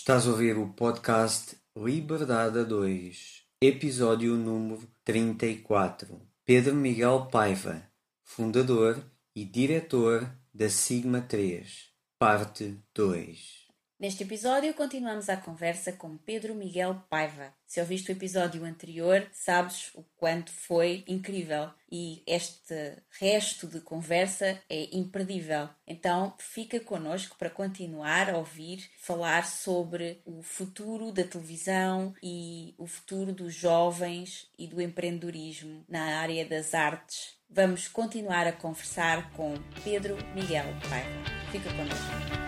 Estás a ouvir o podcast Liberdade a 2, episódio número 34. Pedro Miguel Paiva, fundador e diretor da Sigma 3, parte 2. Neste episódio, continuamos a conversa com Pedro Miguel Paiva. Se ouviste o episódio anterior, sabes o quanto foi incrível e este resto de conversa é imperdível. Então, fica connosco para continuar a ouvir falar sobre o futuro da televisão e o futuro dos jovens e do empreendedorismo na área das artes. Vamos continuar a conversar com Pedro Miguel Paiva. Fica connosco.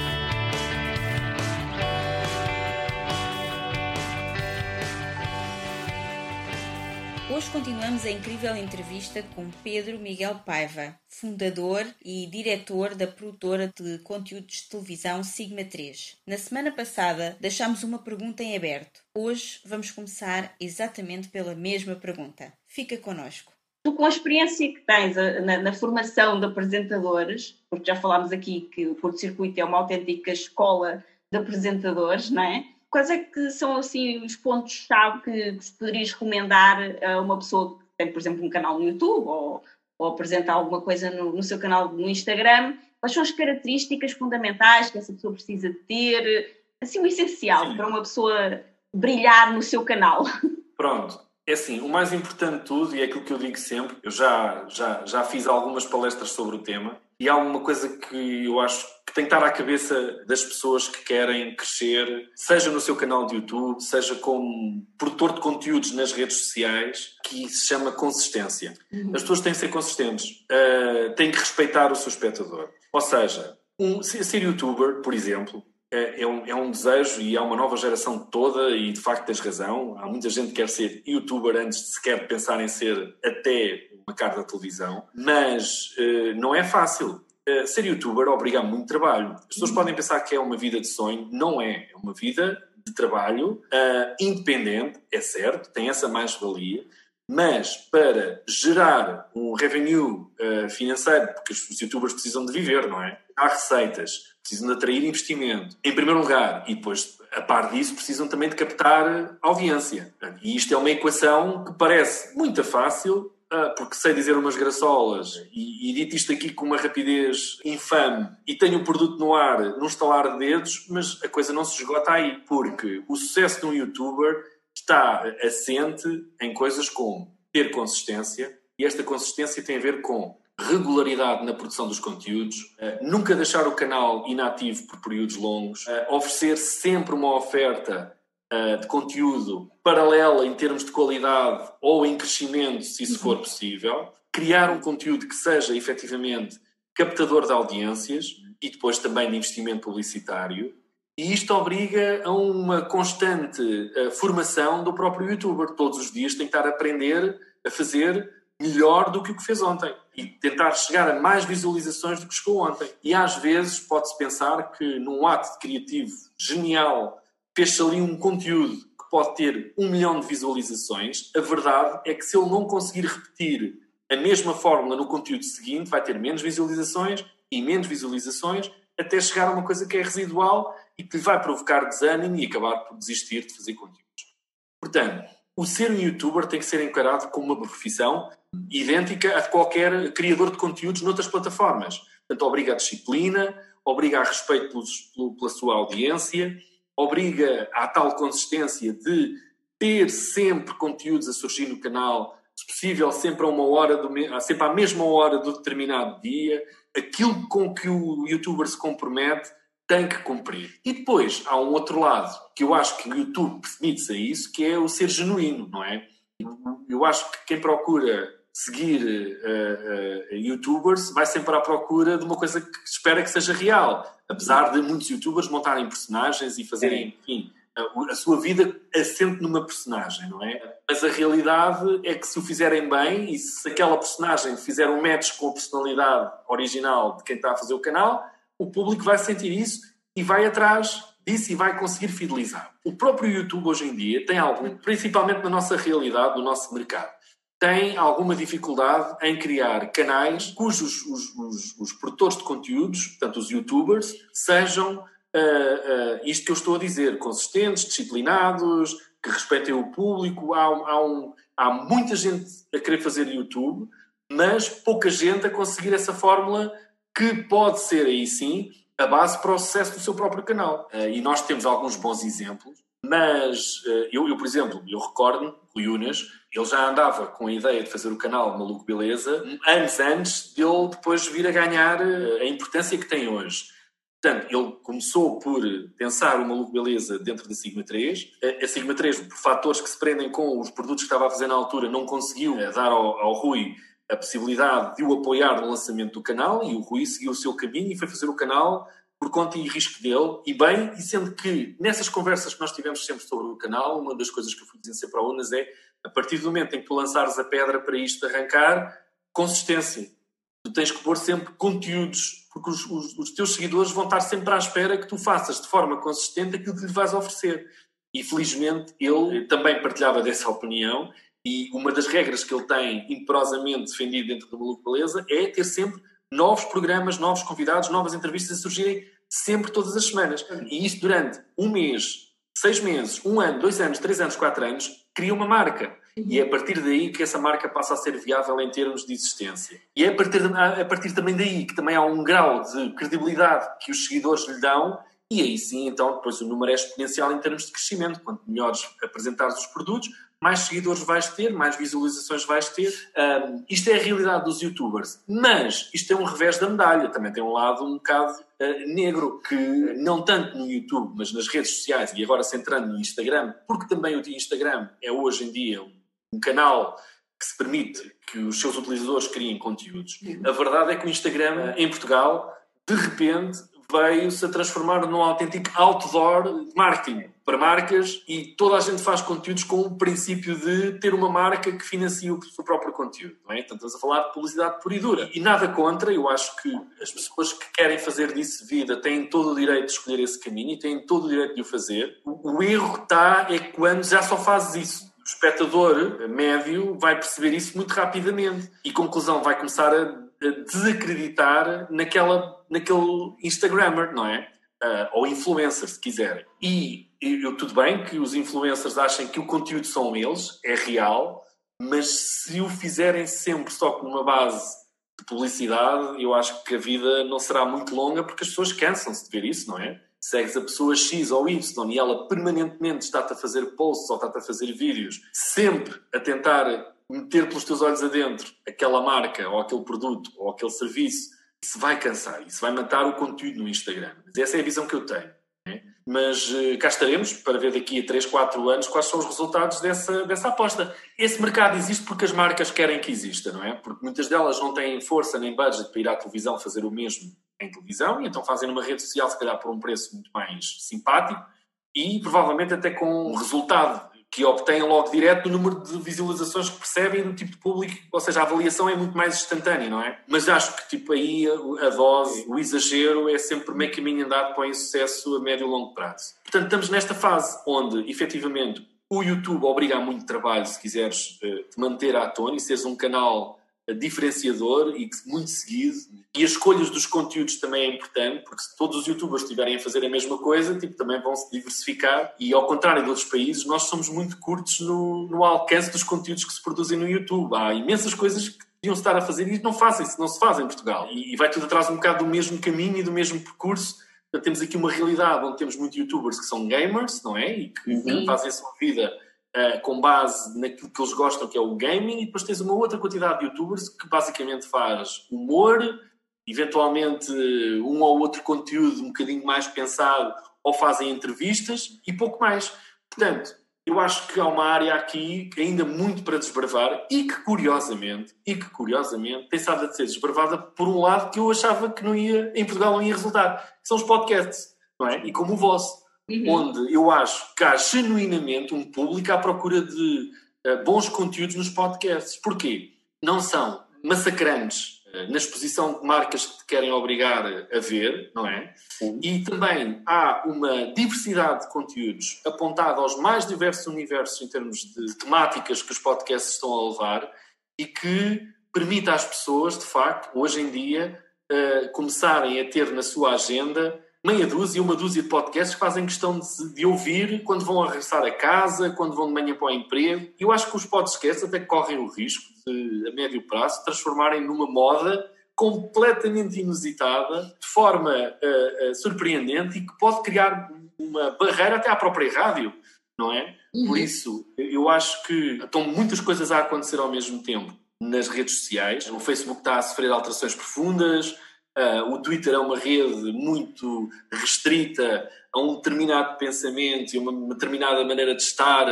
Hoje continuamos a incrível entrevista com Pedro Miguel Paiva, fundador e diretor da produtora de conteúdos de televisão Sigma 3. Na semana passada deixámos uma pergunta em aberto. Hoje vamos começar exatamente pela mesma pergunta. Fica connosco. Tu, com a experiência que tens na, na formação de apresentadores, porque já falámos aqui que o Porto Circuito é uma autêntica escola de apresentadores, não é? Quais é que são assim os pontos-chave que, poderias recomendar a uma pessoa que tem, por exemplo, um canal no YouTube ou, ou apresenta alguma coisa no, no, seu canal no Instagram? Quais são as características fundamentais que essa pessoa precisa ter? Assim, o essencial Sim. para uma pessoa brilhar no seu canal. Pronto. É assim, o mais importante de tudo, e é aquilo que eu digo sempre, eu já, já, já fiz algumas palestras sobre o tema, e há uma coisa que eu acho que tem que estar à cabeça das pessoas que querem crescer, seja no seu canal de YouTube, seja como produtor de conteúdos nas redes sociais, que se chama consistência. Uhum. As pessoas têm que ser consistentes, uh, têm que respeitar o seu espectador. Ou seja, um, ser youtuber, por exemplo, é, é, um, é um desejo e há uma nova geração toda, e de facto tens razão. Há muita gente que quer ser youtuber antes de sequer pensar em ser até uma cara da televisão, mas uh, não é fácil. Uh, ser youtuber obriga muito trabalho. As pessoas podem pensar que é uma vida de sonho, não é. É uma vida de trabalho uh, independente, é certo, tem essa mais-valia, mas para gerar um revenue financeiro, porque os youtubers precisam de viver, não é? Há receitas precisam de atrair investimento, em primeiro lugar, e depois, a par disso, precisam também de captar audiência. E isto é uma equação que parece muito fácil, ah, porque sei dizer umas graçolas e, e dito isto aqui com uma rapidez infame e tenho o produto no ar num estalar de dedos, mas a coisa não se esgota aí, porque o sucesso de um youtuber está assente em coisas como ter consistência, e esta consistência tem a ver com regularidade na produção dos conteúdos, uh, nunca deixar o canal inativo por períodos longos, uh, oferecer sempre uma oferta uh, de conteúdo paralela em termos de qualidade ou em crescimento, se isso for possível, criar um conteúdo que seja efetivamente captador de audiências e depois também de investimento publicitário. E isto obriga a uma constante formação do próprio youtuber. Todos os dias tem que estar a aprender a fazer melhor do que o que fez ontem e tentar chegar a mais visualizações do que chegou ontem. E às vezes pode-se pensar que num ato criativo genial fez-se ali um conteúdo que pode ter um milhão de visualizações. A verdade é que se ele não conseguir repetir a mesma fórmula no conteúdo seguinte vai ter menos visualizações e menos visualizações até chegar a uma coisa que é residual e que lhe vai provocar desânimo e acabar por desistir de fazer conteúdos. Portanto, o ser um youtuber tem que ser encarado como uma profissão idêntica a qualquer criador de conteúdos noutras plataformas. Portanto, obriga a disciplina, obriga a respeito pelos, pela sua audiência, obriga à tal consistência de ter sempre conteúdos a surgir no canal, se possível sempre a uma hora, do, sempre à mesma hora do determinado dia, aquilo com que o youtuber se compromete tem que cumprir. E depois há um outro lado que eu acho que o YouTube permite-se a isso, que é o ser genuíno, não é? Eu acho que quem procura seguir uh, uh, youtubers vai sempre à procura de uma coisa que espera que seja real. Apesar de muitos youtubers montarem personagens e fazerem, enfim, a, a, sua vida assente numa personagem, não é? Mas a realidade é que se o fizerem bem e se aquela personagem fizer um match com a personalidade original de quem está a fazer o canal, o público vai sentir isso e vai atrás disso e vai conseguir fidelizar. O próprio YouTube hoje em dia tem algum, principalmente na nossa realidade, no nosso mercado, tem alguma dificuldade em criar canais cujos os, os, os produtores de conteúdos, portanto os youtubers, sejam uh, uh, isto que eu estou a dizer, consistentes, disciplinados, que respeitem o público. Há, há, um, há muita gente a querer fazer YouTube, mas pouca gente a conseguir essa fórmula que pode ser aí sim a base para o sucesso do seu próprio canal. Uh, e nós temos alguns bons exemplos, mas eu, eu, por exemplo, eu recordo o Yunas, ele já andava com a ideia de fazer o canal Maluco Beleza anos antes de ele depois vir a ganhar eh, a importância que tem hoje. Portanto, ele começou por pensar o Maluco Beleza dentro da Sigma 3. A Sigma 3, por fatores que se prendem com os produtos que estava a fazer na altura, não conseguiu eh, dar ao, ao Rui a possibilidade de o apoiar no lançamento do canal e o Rui seguiu o seu caminho e foi fazer o canal por conta e risco dele, e bem, e sendo que nessas conversas que nós tivemos sempre sobre o canal, uma das coisas que eu fui dizer sempre para a Unas é a partir do momento em que tu lançares a pedra para isto arrancar, consistência. Tu tens que pôr sempre conteúdos, porque os, os, os, teus seguidores vão estar sempre à espera que tu faças de forma consistente aquilo que lhe vais oferecer. E felizmente ele também partilhava dessa opinião, e uma das regras que ele tem imperosamente defendido dentro do Maluco Beleza é ter sempre novos programas, novos convidados, novas entrevistas a surgirem sempre todas as semanas. E isso durante um mês, seis meses, um ano, dois anos, três anos, quatro anos, cria uma marca. E é a partir daí que essa marca passa a ser viável em termos de existência. E é a partir, de, a partir também daí que também há um grau de credibilidade que os seguidores lhe dão, e aí sim, então, depois o número é exponencial em termos de crescimento. Quanto melhores apresentares os produtos, mais seguidores vais ter, mais visualizações vais ter. Um, isto é a realidade dos youtubers. Mas isto é um revés da medalha. Também tem um lado um bocado uh, negro, que não tanto no YouTube, mas nas redes sociais e agora centrando no Instagram, porque também o Instagram é hoje em dia um canal que se permite que os seus utilizadores criem conteúdos. A verdade é que o Instagram, em Portugal, de repente veio-se a transformar num autêntico outdoor marketing para marcas e toda a gente faz conteúdos com o princípio de ter uma marca que financia o seu próprio conteúdo. Não é? Então estamos a falar de publicidade pura e dura. E nada contra, eu acho que as pessoas que querem fazer disso vida têm todo o direito de escolher esse caminho e têm todo o direito de o fazer. O, o erro está é quando já só fazes isso. O espectador médio vai perceber isso muito rapidamente e, conclusão, vai começar a desacreditar naquela, naquele Instagrammer, não é? Uh, ou influencer, se quiserem. E eu, tudo bem que os influencers achem que o conteúdo são eles, é real, mas se o fizerem sempre só com uma base de publicidade, eu acho que a vida não será muito longa porque as pessoas cansam-se de ver isso, não é? Segues a pessoa X ou Y e ela permanentemente está-te a fazer posts ou está-te a fazer vídeos, sempre a tentar meter pelos teus olhos adentro aquela marca ou aquele produto ou aquele serviço, isso vai cansar, isso vai matar o conteúdo no Instagram. Essa é a visão que eu tenho. Né? Mas uh, cá estaremos para ver daqui a 3, 4 anos quais são os resultados dessa, dessa aposta. Esse mercado existe porque as marcas querem que exista, não é? Porque muitas delas não têm força nem budget para ir à televisão fazer o mesmo em televisão e então fazem numa rede social, se calhar por um preço muito mais simpático e provavelmente até com um resultado que obtêm logo direto do número de visualizações que percebem do tipo de público, ou seja, a avaliação é muito mais instantânea, não é? Mas acho que tipo aí a dose, o exagero é sempre meio caminho andado para o insucesso a médio e longo prazo. Portanto, estamos nesta fase onde, efetivamente, o YouTube obriga a muito trabalho, se quiseres, eh, te manter à tona e seres um canal diferenciador e muito seguido. E as escolhas dos conteúdos também é importante, porque se todos os youtubers estiverem a fazer a mesma coisa, tipo, também vão se diversificar. E ao contrário de outros países, nós somos muito curtos no, no alcance dos conteúdos que se produzem no YouTube. Há imensas coisas que deviam estar a fazer e não fazem, não se fazem em Portugal. E, e vai tudo atrás um bocado do mesmo caminho e do mesmo percurso. Portanto, temos aqui uma realidade onde temos muitos youtubers que são gamers, não é? E que uhum. fazem a sua vida uh, com base naquilo que eles gostam, que é o gaming, e depois tens uma outra quantidade de youtubers que basicamente faz humor, eventualmente um ou outro conteúdo um bocadinho mais pensado, ou fazem entrevistas e pouco mais. Portanto, eu acho que há uma área aqui ainda muito para desbravar e que curiosamente, e que curiosamente tem estado a ser desbravada por um lado que eu achava que não ia, em Portugal não ia resultar, que são os podcasts, não é? E como o vosso uhum. onde eu acho que há genuinamente um público à procura de uh, bons conteúdos nos podcasts. Porquê? Não são massacrantes uh, na exposição de marcas que te querem obrigar a ver, não é? Sim. E também há uma diversidade de conteúdos apontada aos mais diversos universos em termos de temáticas que os podcasts estão a levar e que permite às pessoas, de facto, hoje em dia, uh, começarem a ter na sua agenda meia dúzia, uma dúzia de podcasts que fazem questão de, de, ouvir quando vão a regressar a casa, quando vão de manhã para o emprego. Eu acho que os podcasts até correm o risco de, a médio prazo, transformarem numa moda completamente inusitada, de forma uh, uh, surpreendente e que pode criar uma barreira até à própria rádio, não é? Uhum. Por isso, eu acho que estão muitas coisas a acontecer ao mesmo tempo nas redes sociais. O Facebook está a sofrer alterações profundas, Uh, o Twitter é uma rede muito restrita a um determinado pensamento e uma determinada maneira de estar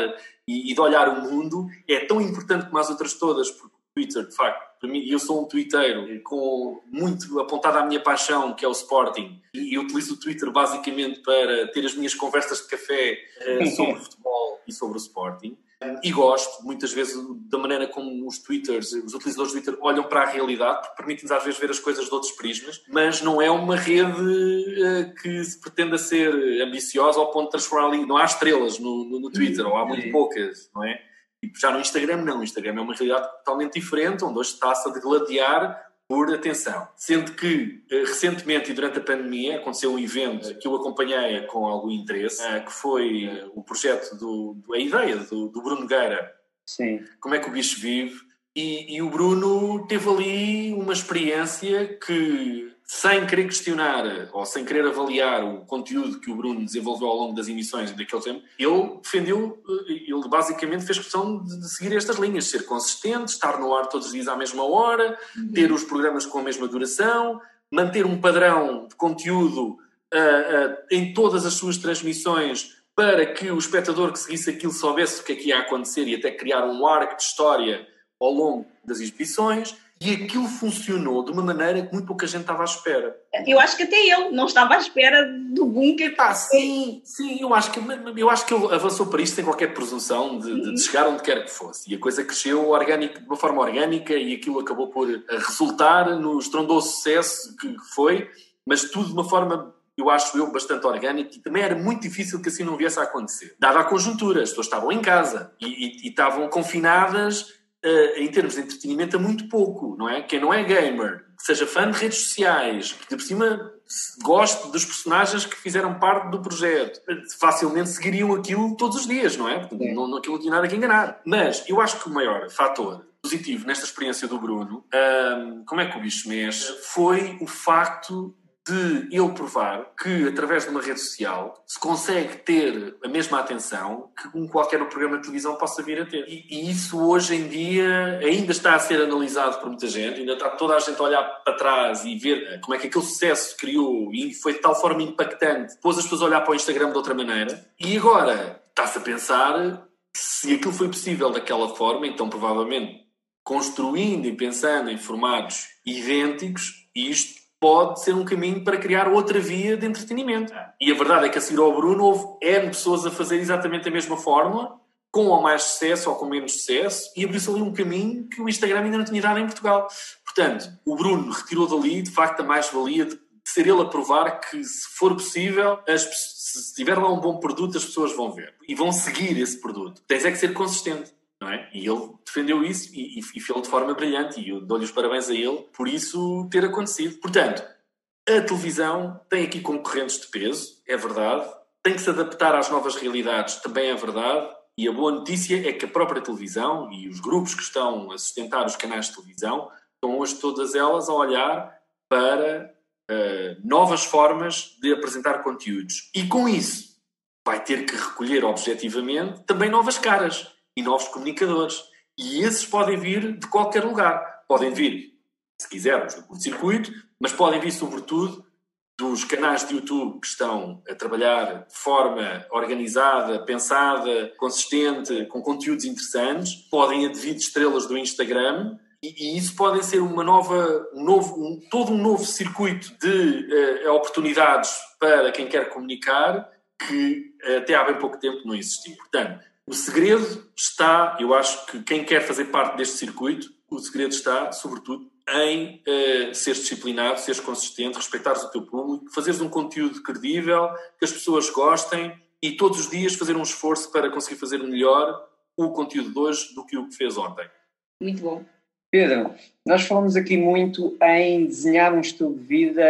e, e, de olhar o mundo. É tão importante como as outras todas, porque o Twitter, de facto, para mim, eu sou um twitteiro com muito apontado à minha paixão, que é o Sporting, e eu utilizo o Twitter basicamente para ter as minhas conversas de café uh, sobre futebol e sobre o Sporting. E gosto, muitas vezes, da maneira como os Twitters, os utilizadores do Twitter olham para a realidade, porque permite-nos às vezes ver as coisas de outros prismas, mas não é uma rede uh, que se pretenda ser ambiciosa ao ponto de transformar ali. Não há estrelas no, no, no Twitter, ou há muito poucas, não é? E já no Instagram, não. O Instagram é uma realidade totalmente diferente, onde hoje está-se a degladiar por atenção. Sendo que, eh, recentemente e durante a pandemia, aconteceu um evento que eu acompanhei com algum interesse, eh, que foi eh, o projeto, do, a ideia do, do Bruno Gueira. Sim. Como é que o bicho vive. E, e o Bruno teve ali uma experiência que sem querer questionar ou sem querer avaliar o conteúdo que o Bruno desenvolveu ao longo das emissões daquele tempo, ele defendeu, eh, ele basicamente fez questão de seguir estas linhas, ser consistente, estar no ar todos os dias à mesma hora, uhum. ter os programas com a mesma duração, manter um padrão de conteúdo uh, uh, em todas as suas transmissões para que o espectador que seguisse aquilo soubesse o que é que ia acontecer e até criar um arco de história ao longo das exibições e aquilo funcionou de uma maneira que muito pouca gente estava à espera. Eu acho que até eu não estava à espera do bunker. Ah, sim, sim, eu acho que, eu acho que ele avançou para isto sem qualquer presunção de, de, de chegar onde quer que fosse. E a coisa cresceu orgânico, de uma forma orgânica e aquilo acabou por resultar no estrondoso sucesso que foi, mas tudo de uma forma eu acho eu, bastante orgânico e também era muito difícil que assim não viesse a acontecer. Dada a conjuntura, as pessoas estavam em casa e, e, e estavam confinadas em termos de entretenimento, a muito pouco, não é? Quem não é gamer, que seja fã de redes sociais, que de por cima goste dos personagens que fizeram parte do projeto, facilmente seguiriam aquilo todos os dias, não é? Porque não, não, aquilo não tinha nada que enganar. Mas eu acho que o maior fator positivo nesta experiência do Bruno, um, como é que o bicho mexe, foi o facto de ele provar que, através de uma rede social, se consegue ter a mesma atenção que um qualquer programa de televisão possa vir a ter. E, e, isso, hoje em dia, ainda está a ser analisado por muita gente, ainda está toda a gente a olhar para trás e ver eh, como é que aquele sucesso criou e foi de tal forma impactante, pôs as pessoas a olhar para o Instagram de outra maneira. E agora está-se a pensar se aquilo foi possível daquela forma, então provavelmente construindo e pensando em formatos idênticos, isto pode ser um caminho para criar outra via de entretenimento. E a verdade é que a seguir ao Bruno houve N pessoas a fazer exatamente a mesma fórmula, com ou mais sucesso ou com menos sucesso, e abriu-se ali um caminho que o Instagram ainda não tinha dado em Portugal. Portanto, o Bruno retirou dali, de facto, a mais-valia de ser ele a provar que, se for possível, as, se tiver lá um bom produto, as pessoas vão ver e vão seguir esse produto. Tens é que ser consistente. É? E ele defendeu isso e, e, e fez de forma brilhante e eu dou-lhe os parabéns a ele por isso ter acontecido. Portanto, a televisão tem aqui concorrentes de peso, é verdade, tem que se adaptar às novas realidades, também é verdade, e a boa notícia é que a própria televisão e os grupos que estão a sustentar os canais de televisão estão hoje todas elas a olhar para uh, novas formas de apresentar conteúdos. E com isso vai ter que recolher objetivamente também novas caras e novos comunicadores. E esses podem vir de qualquer lugar. Podem vir, se quisermos, do curto-circuito, mas podem vir, sobretudo, dos canais de YouTube que estão a trabalhar de forma organizada, pensada, consistente, com conteúdos interessantes, podem advir de estrelas do Instagram e, e, isso podem ser uma nova, um novo, um, todo um novo circuito de uh, oportunidades para quem quer comunicar que uh, até há bem pouco tempo não existia. Portanto, o segredo está, eu acho que quem quer fazer parte deste circuito, o segredo está, sobretudo, em uh, seres disciplinado, seres consistente, respeitares o teu público, fazeres um conteúdo credível, que as pessoas gostem e todos os dias fazer um esforço para conseguir fazer melhor o conteúdo de hoje do que o que fez ontem. Muito bom. Pedro, nós falamos aqui muito em desenhar um estilo de vida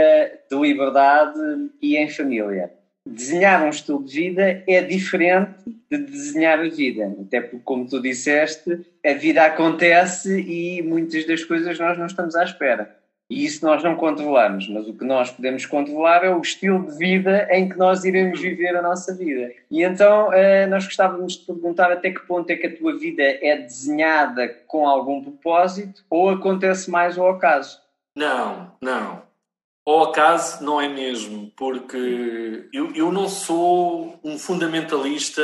de liberdade e em família desenhar um estilo de vida é diferente de desenhar a vida. Até porque, como tu disseste, a vida acontece e muitas das coisas nós não estamos à espera. E isso nós não controlamos, mas o que nós podemos controlar é o estilo de vida em que nós iremos viver a nossa vida. E então eh, nós gostávamos de perguntar até que ponto é que a tua vida é desenhada com algum propósito ou acontece mais ao acaso? Não, não. Ao acaso não é mesmo, porque eu, eu não sou um fundamentalista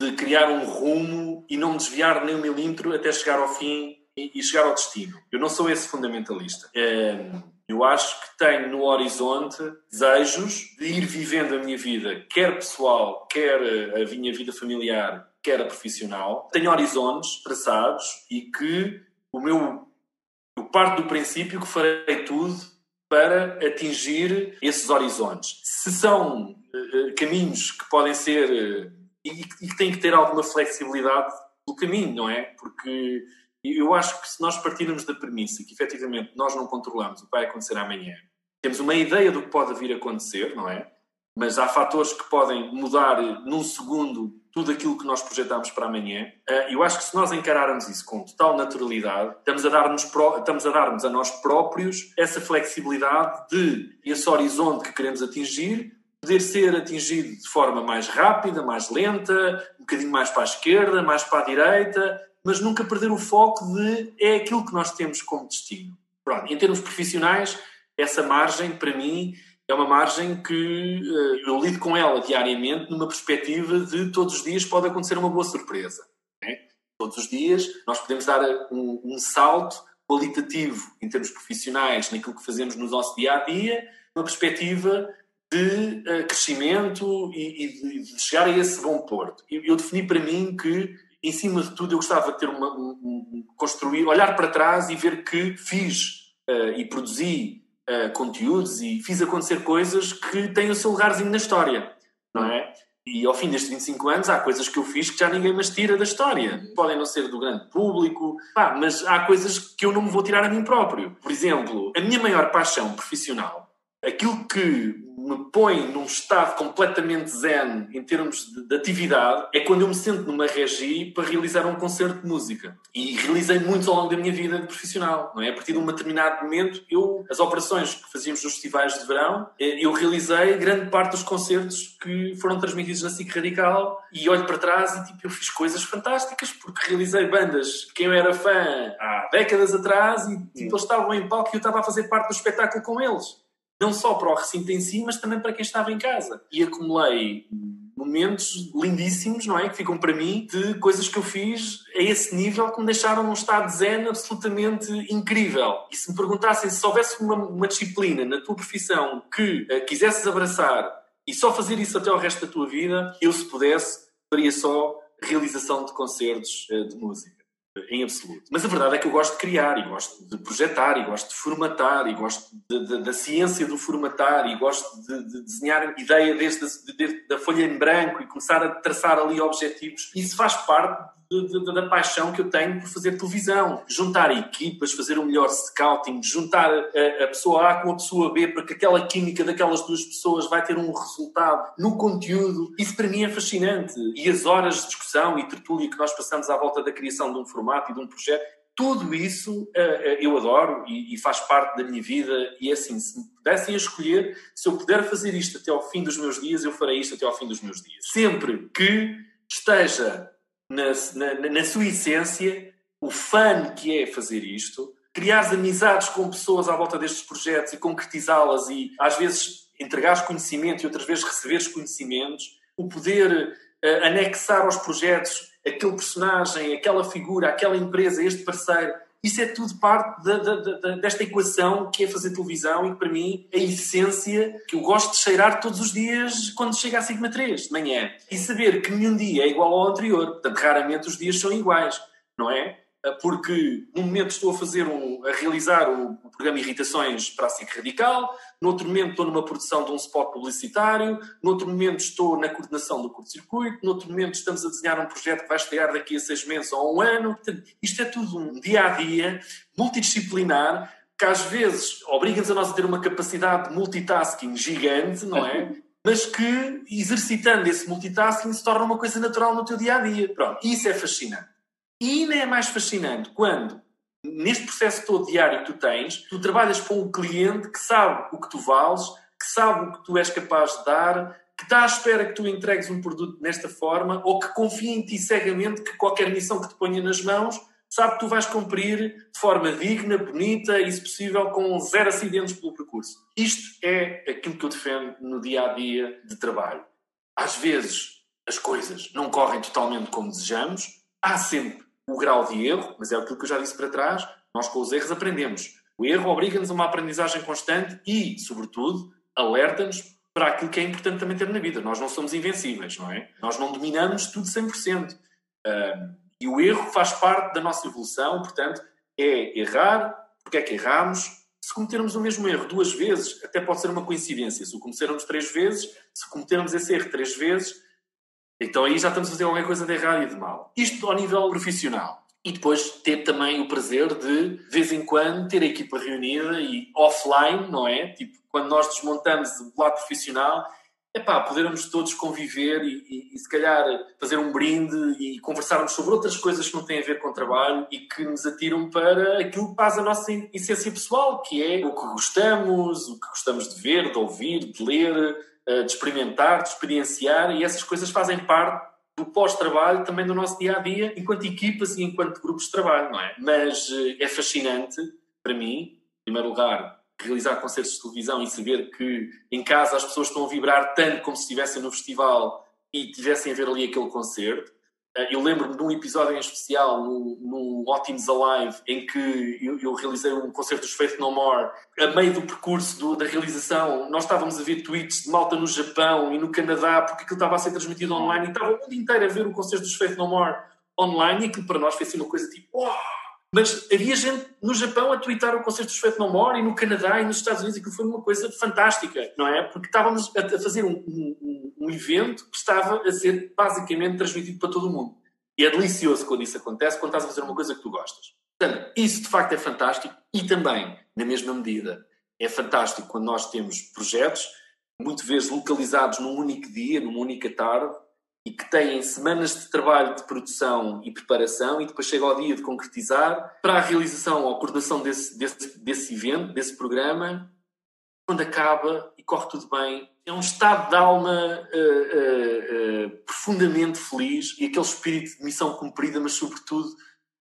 de criar um rumo e não desviar nem um milímetro até chegar ao fim e, chegar ao destino. Eu não sou esse fundamentalista. É, eu acho que tenho no horizonte desejos de ir vivendo a minha vida, quer pessoal, quer a minha vida familiar, quer a profissional. Tenho horizontes traçados e que o meu. Eu parto do princípio que farei tudo para atingir esses horizontes. Se são uh, caminhos que podem ser uh, e, e que têm que ter alguma flexibilidade do caminho, não é? Porque eu acho que se nós partirmos da premissa que efetivamente nós não controlamos o que vai acontecer amanhã, temos uma ideia do que pode vir a acontecer, não é? Mas há fatores que podem mudar num segundo tudo aquilo que nós projetamos para amanhã. Eh, eu acho que se nós encararmos isso com total naturalidade, estamos a dar-nos estamos a, dar a nós próprios essa flexibilidade de esse horizonte que queremos atingir poder ser atingido de forma mais rápida, mais lenta, um bocadinho mais para a esquerda, mais para a direita, mas nunca perder o foco de é aquilo que nós temos como destino. Pronto, em termos profissionais, essa margem, para mim, é uma margem que uh, eu lido com ela diariamente numa perspectiva de todos os dias pode acontecer uma boa surpresa. Né? Todos os dias nós podemos dar um, um, salto qualitativo em termos profissionais naquilo que fazemos no nosso dia a dia, uma perspectiva de uh, crescimento e, e, de chegar a esse bom porto. Eu, eu, defini para mim que, em cima de tudo, eu gostava de ter uma, um, um, construir, olhar para trás e ver que fiz uh, e produzi uh, conteúdos e fiz acontecer coisas que têm o seu lugarzinho na história, não é? E ao fim destes 25 anos há coisas que eu fiz que já ninguém mais tira da história. Podem não ser do grande público, pá, mas há coisas que eu não me vou tirar a mim próprio. Por exemplo, a minha maior paixão profissional, aquilo que me põe num estado completamente zen em termos de, de, atividade é quando eu me sento numa regi para realizar um concerto de música. E realizei muitos ao longo da minha vida profissional, não é? A partir de um determinado momento, eu, as operações que fazíamos nos festivais de verão, eh, eu realizei grande parte dos concertos que foram transmitidos na SIC Radical e olho para trás e tipo, eu fiz coisas fantásticas porque realizei bandas que eu era fã há décadas atrás e tipo, eles estavam em palco e eu estava a fazer parte do espetáculo com eles não só para o recinto em si, mas também para quem estava em casa. E acumulei momentos lindíssimos, não é? Que ficam para mim de coisas que eu fiz a esse nível que me deixaram num estado de zen absolutamente incrível. E se me perguntassem se houvesse uma, uma disciplina na tua profissão que uh, quisesses abraçar e só fazer isso até o resto da tua vida, eu, se pudesse, faria só realização de concertos uh, de música em absoluto. Mas a verdade é que eu gosto de criar e gosto de projetar e gosto de formatar e gosto de, de, da ciência do formatar e gosto de, de desenhar ideia desde a, da folha em branco e começar a traçar ali objetivos. Isso faz parte da paixão que eu tenho por fazer televisão. Juntar equipas, fazer o um melhor scouting, juntar a, a, pessoa A com a pessoa B para que aquela química daquelas duas pessoas vai ter um resultado no conteúdo. Isso para mim é fascinante. E as horas de discussão e tertúlia que nós passamos à volta da criação de um formato e de um projeto, tudo isso uh, uh, eu adoro e, e, faz parte da minha vida. E é assim, se me pudessem escolher, se eu puder fazer isto até ao fim dos meus dias, eu farei isto até ao fim dos meus dias. Sempre que esteja na, na, na sua essência o fã que é fazer isto, criar amizades com pessoas à volta destes projetos e concretizá-las e às vezes entregares conhecimento e outras vezes receberes conhecimentos, o poder uh, anexar aos projetos aquele personagem, aquela figura, aquela empresa, este parceiro, isso é tudo parte de, de, de, desta equação que é fazer televisão e que para mim é a essência que eu gosto de cheirar todos os dias quando chega a Sigma 3 de manhã. E saber que nenhum dia é igual ao anterior. Portanto, raramente os dias são iguais, não é? Porque num momento estou a fazer um, a realizar o, o programa Irritações para a SIC Radical, no outro momento estou numa produção de um spot publicitário, no outro momento estou na coordenação do curto-circuito, no outro momento estamos a desenhar um projeto que vai estrear daqui a seis meses ou um ano. Portanto, isto é tudo um dia a dia, multidisciplinar, que às vezes obriga-nos a nós a ter uma capacidade de multitasking gigante, não é? Mas que, exercitando esse multitasking, se torna uma coisa natural no teu dia a dia. Pronto, isso é fascinante. E ainda é mais fascinante quando, neste processo todo diário que tu tens, tu trabalhas com um cliente que sabe o que tu vales, que sabe o que tu és capaz de dar, que está à espera que tu entregues um produto nesta forma ou que confia em ti cegamente que qualquer missão que te ponha nas mãos sabe que tu vais cumprir de forma digna, bonita e, se possível, com zero acidentes pelo percurso. Isto é aquilo que eu defendo no dia a dia de trabalho. Às vezes as coisas não correm totalmente como desejamos, há sempre o grau de erro, mas é aquilo que eu já disse para trás, nós com os erros aprendemos. O erro obriga-nos a uma aprendizagem constante e, sobretudo, alerta-nos para aquilo que é importante também ter na vida. Nós não somos invencíveis, não é? Nós não dominamos tudo 100%. Um, e o erro faz parte da nossa evolução, portanto, é errar. Porque é que erramos? Se cometermos o mesmo erro duas vezes, até pode ser uma coincidência. Se o cometermos três vezes, se cometermos esse erro três vezes, então aí já estamos a fazer alguma coisa de errado e de mal. Isto ao nível profissional. E depois ter também o prazer de, de vez em quando, ter a equipa reunida e offline, não é? Tipo, quando nós desmontamos o lado profissional, é pá, podermos todos conviver e, e, e, se calhar fazer um brinde e conversarmos sobre outras coisas que não têm a ver com o trabalho e que nos atiram para aquilo que faz a nossa essência pessoal, que é o que gostamos, o que gostamos de ver, de ouvir, de ler, de experimentar, de experienciar, e essas coisas fazem parte do pós-trabalho também do nosso dia a dia, enquanto equipas e enquanto grupos de trabalho, não é? Mas eh, é fascinante para mim, em primeiro lugar, realizar concertos de televisão e saber que em casa as pessoas estão a vibrar tanto como se estivessem no festival e tivessem a ver ali aquele concerto. Eh, eu lembro-me de um episódio em especial no, Ótimos Alive, em que eu, eu, realizei um concerto dos Faith No More. A meio do percurso do, da realização, nós estávamos a ver tweets de malta no Japão e no Canadá, porque aquilo estava a ser transmitido online e estava o mundo inteiro a ver o concerto dos Faith No More online. E aquilo para nós foi assim uma coisa tipo, oh! Mas havia gente no Japão a twittar o concerto dos Faith No More e no Canadá e nos Estados Unidos. Aquilo foi uma coisa fantástica, não é? Porque estávamos a fazer um, um, um evento que estava a ser basicamente transmitido para todo o mundo. E é delicioso quando isso acontece, quando estás a fazer uma coisa que tu gostas. Portanto, isso de facto é fantástico e também, na mesma medida, é fantástico quando nós temos projetos, muitas vezes localizados num único dia, numa única tarde, e que têm semanas de trabalho de produção e preparação e depois chega ao dia de concretizar para a realização ou coordenação desse, desse, desse evento, desse programa, quando acaba e corre tudo bem. É um estado de alma uh, uh, uh, profundamente feliz e aquele espírito de missão cumprida, mas sobretudo,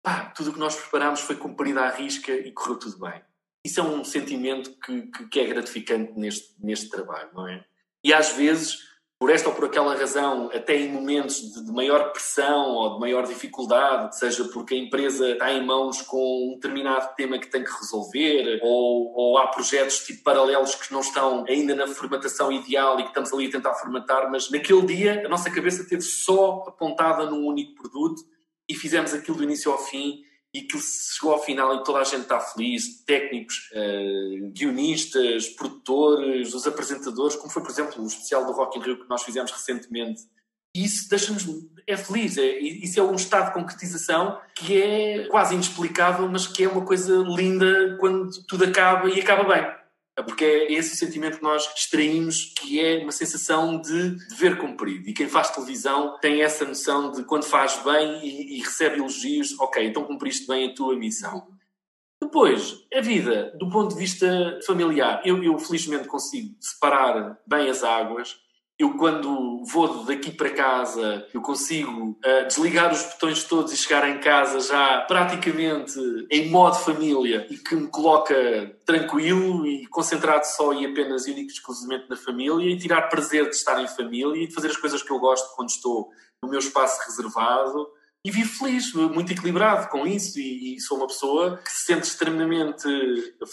pá, tudo o que nós preparámos foi cumprido à risca e correu tudo bem. Isso é um sentimento que, que, que é gratificante neste, neste trabalho, não é? E às vezes por esta ou por aquela razão, até em momentos de, maior pressão ou de maior dificuldade, seja porque a empresa está em mãos com um determinado tema que tem que resolver, ou, ou há projetos tipo paralelos que não estão ainda na formatação ideal e que estamos ali a tentar formatar, mas naquele dia a nossa cabeça esteve só apontada num único produto e fizemos aquilo do início ao fim e que chegou ao final e toda a gente está feliz, técnicos, uh, guionistas, produtores, os apresentadores, como foi, por exemplo, o especial do Rock in Rio que nós fizemos recentemente. Isso deixa-nos. é feliz. É, isso é um estado de concretização que é quase inexplicável, mas que é uma coisa linda quando tudo acaba e acaba bem. Porque é esse o sentimento que nós extraímos, que é uma sensação de dever cumprido. E quem faz televisão tem essa noção de quando faz bem e, e recebe elogios, ok, então cumpriste bem a tua missão. Depois, a vida, do ponto de vista familiar, eu, eu felizmente consigo separar bem as águas eu quando vou daqui para casa, eu consigo uh, desligar os botões todos e chegar em casa já praticamente em modo família e que me coloca tranquilo e concentrado só e apenas e único exclusivamente na família e tirar prazer de estar em família e de fazer as coisas que eu gosto quando estou no meu espaço reservado e vivo feliz, muito equilibrado com isso e, e sou uma pessoa que se sente extremamente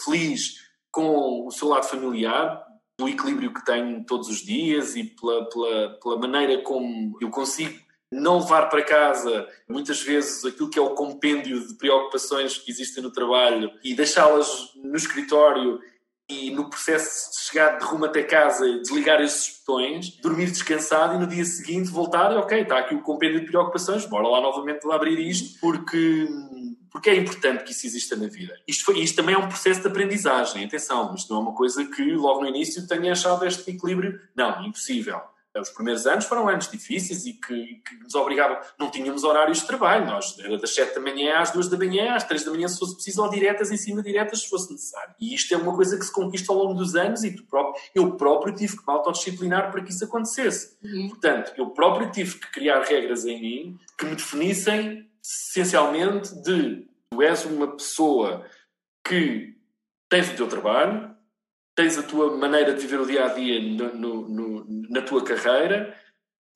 feliz com o seu lado familiar, do equilíbrio que tenho todos os dias e pela, pela, pela maneira como eu consigo não levar para casa muitas vezes aquilo que é o compêndio de preocupações que existem no trabalho e deixá-las no escritório e no processo de chegar de rumo até casa desligar esses botões, dormir descansado e no dia seguinte voltar, ok, está aqui o compêndio de preocupações, bora lá novamente abrir isto, porque porque é importante que isso exista na vida. Isto, foi, isto também é um processo de aprendizagem, atenção, isto não é uma coisa que logo no início tenha achado este equilíbrio. Não, impossível. Os primeiros anos foram anos difíceis e que, que nos obrigavam. Não tínhamos horários de trabalho, nós era das 7 da manhã às 2 da manhã, às 3 da manhã, se fosse preciso, ou diretas em cima diretas, se fosse necessário. E isto é uma coisa que se conquista ao longo dos anos e próprio, eu próprio tive que me autodisciplinar para que isso acontecesse. Uhum. Portanto, eu próprio tive que criar regras em mim que me definissem essencialmente de tu és uma pessoa que tens o teu trabalho, tens a tua maneira de viver o dia a dia no, no, no, na tua carreira,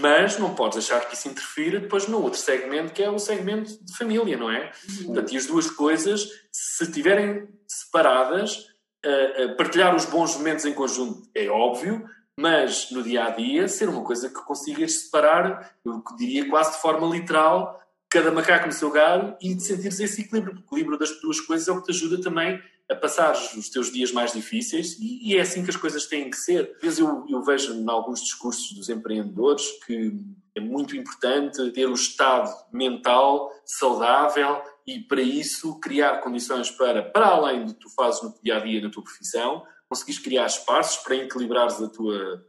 mas não podes deixar que isso interfira depois no outro segmento, que é o segmento de família, não é? Uhum. Portanto, e as duas coisas, se estiverem separadas, uh, uh, partilhar os bons momentos em conjunto é óbvio, mas no dia a dia ser uma coisa que consigas separar, eu diria quase de forma literal, cada macaco no seu galho e de sentires esse equilíbrio. O equilíbrio das duas coisas é o que te ajuda também a passar os teus dias mais difíceis e, e é assim que as coisas têm que ser. Às vezes eu, eu vejo em alguns discursos dos empreendedores que é muito importante ter o estado mental saudável e para isso criar condições para, para além do que tu fazes no dia a dia na tua profissão, conseguires criar espaços para equilibrares a tua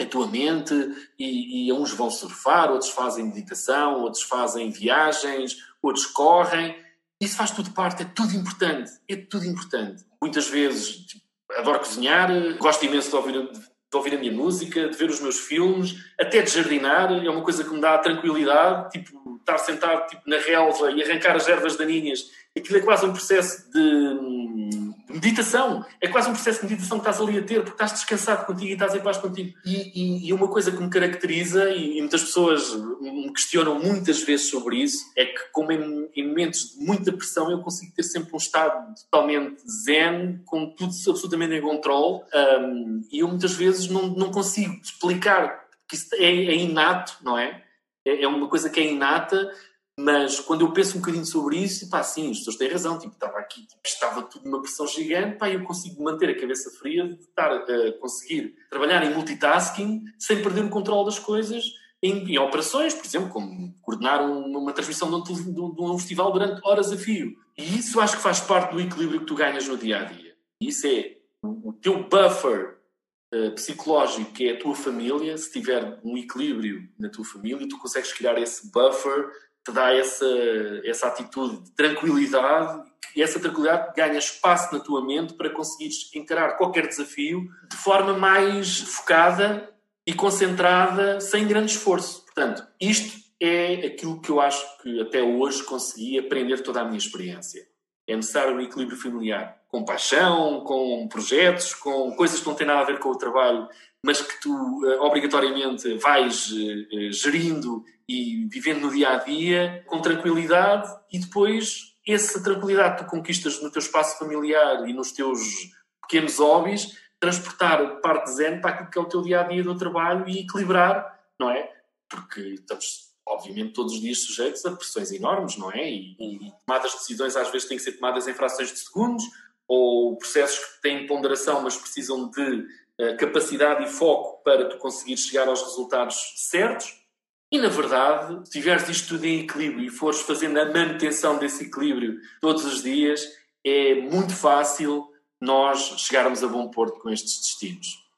a tua mente e, e uns vão surfar, outros fazem meditação, outros fazem viagens, outros correm. Isso faz tudo parte, é tudo importante, é tudo importante. Muitas vezes tipo, adoro cozinhar, gosto imenso de ouvir, de ouvir a minha música, de ver os meus filmes, até de jardinar, é uma coisa que me dá tranquilidade, tipo, estar sentado tipo, na relva e arrancar as ervas daninhas. Aquilo é quase um processo de meditação. É quase um processo de meditação que estás ali a ter, porque estás descansado contigo e estás em paz contigo. E, e, e uma coisa que me caracteriza, e, e, muitas pessoas me questionam muitas vezes sobre isso, é que, como em, em, momentos de muita pressão, eu consigo ter sempre um estado totalmente zen, com tudo absolutamente em controle, um, e eu muitas vezes não, não consigo explicar, porque isso é, é inato, não é? é? É uma coisa que é inata mas quando eu penso um bocadinho sobre isso, pá, sim, as pessoas têm razão. Tipo, estava aqui, tipo, estava tudo numa pressão gigante, pá, eu consigo manter a cabeça fria de estar a conseguir trabalhar em multitasking sem perder o controle das coisas em, em operações, por exemplo, como coordenar uma, uma transmissão de um, de um, festival durante horas a fio. E isso acho que faz parte do equilíbrio que tu ganhas no dia a dia. Isso é o, o teu buffer Uh, psicológico que é a tua família, se tiver um equilíbrio na tua família, tu consegues criar esse buffer te dá essa, essa atitude de tranquilidade e essa tranquilidade ganha espaço na tua mente para conseguires encarar qualquer desafio de forma mais focada e concentrada, sem grande esforço. Portanto, isto é aquilo que eu acho que até hoje consegui aprender toda a minha experiência. É necessário um equilíbrio familiar, com paixão, com projetos, com coisas que não têm nada a ver com o trabalho, mas que tu uh, obrigatoriamente vais uh, gerindo e vivendo no dia a dia com tranquilidade e depois essa tranquilidade que tu conquistas no teu espaço familiar e nos teus pequenos hobbies, transportar parte zen para aquilo que é o teu dia a dia do trabalho e equilibrar, não é? Porque estamos, obviamente, todos os dias sujeitos a pressões enormes, não é? E, e tomadas de decisões às vezes têm que ser tomadas em frações de segundos, ou processos que têm ponderação, mas precisam de uh, capacidade e foco para tu conseguir chegar aos resultados certos E, na verdade, se tiveres isto tudo em equilíbrio e fores fazendo a manutenção desse equilíbrio todos os dias, é muito fácil nós chegarmos a bom porto com estes destinos.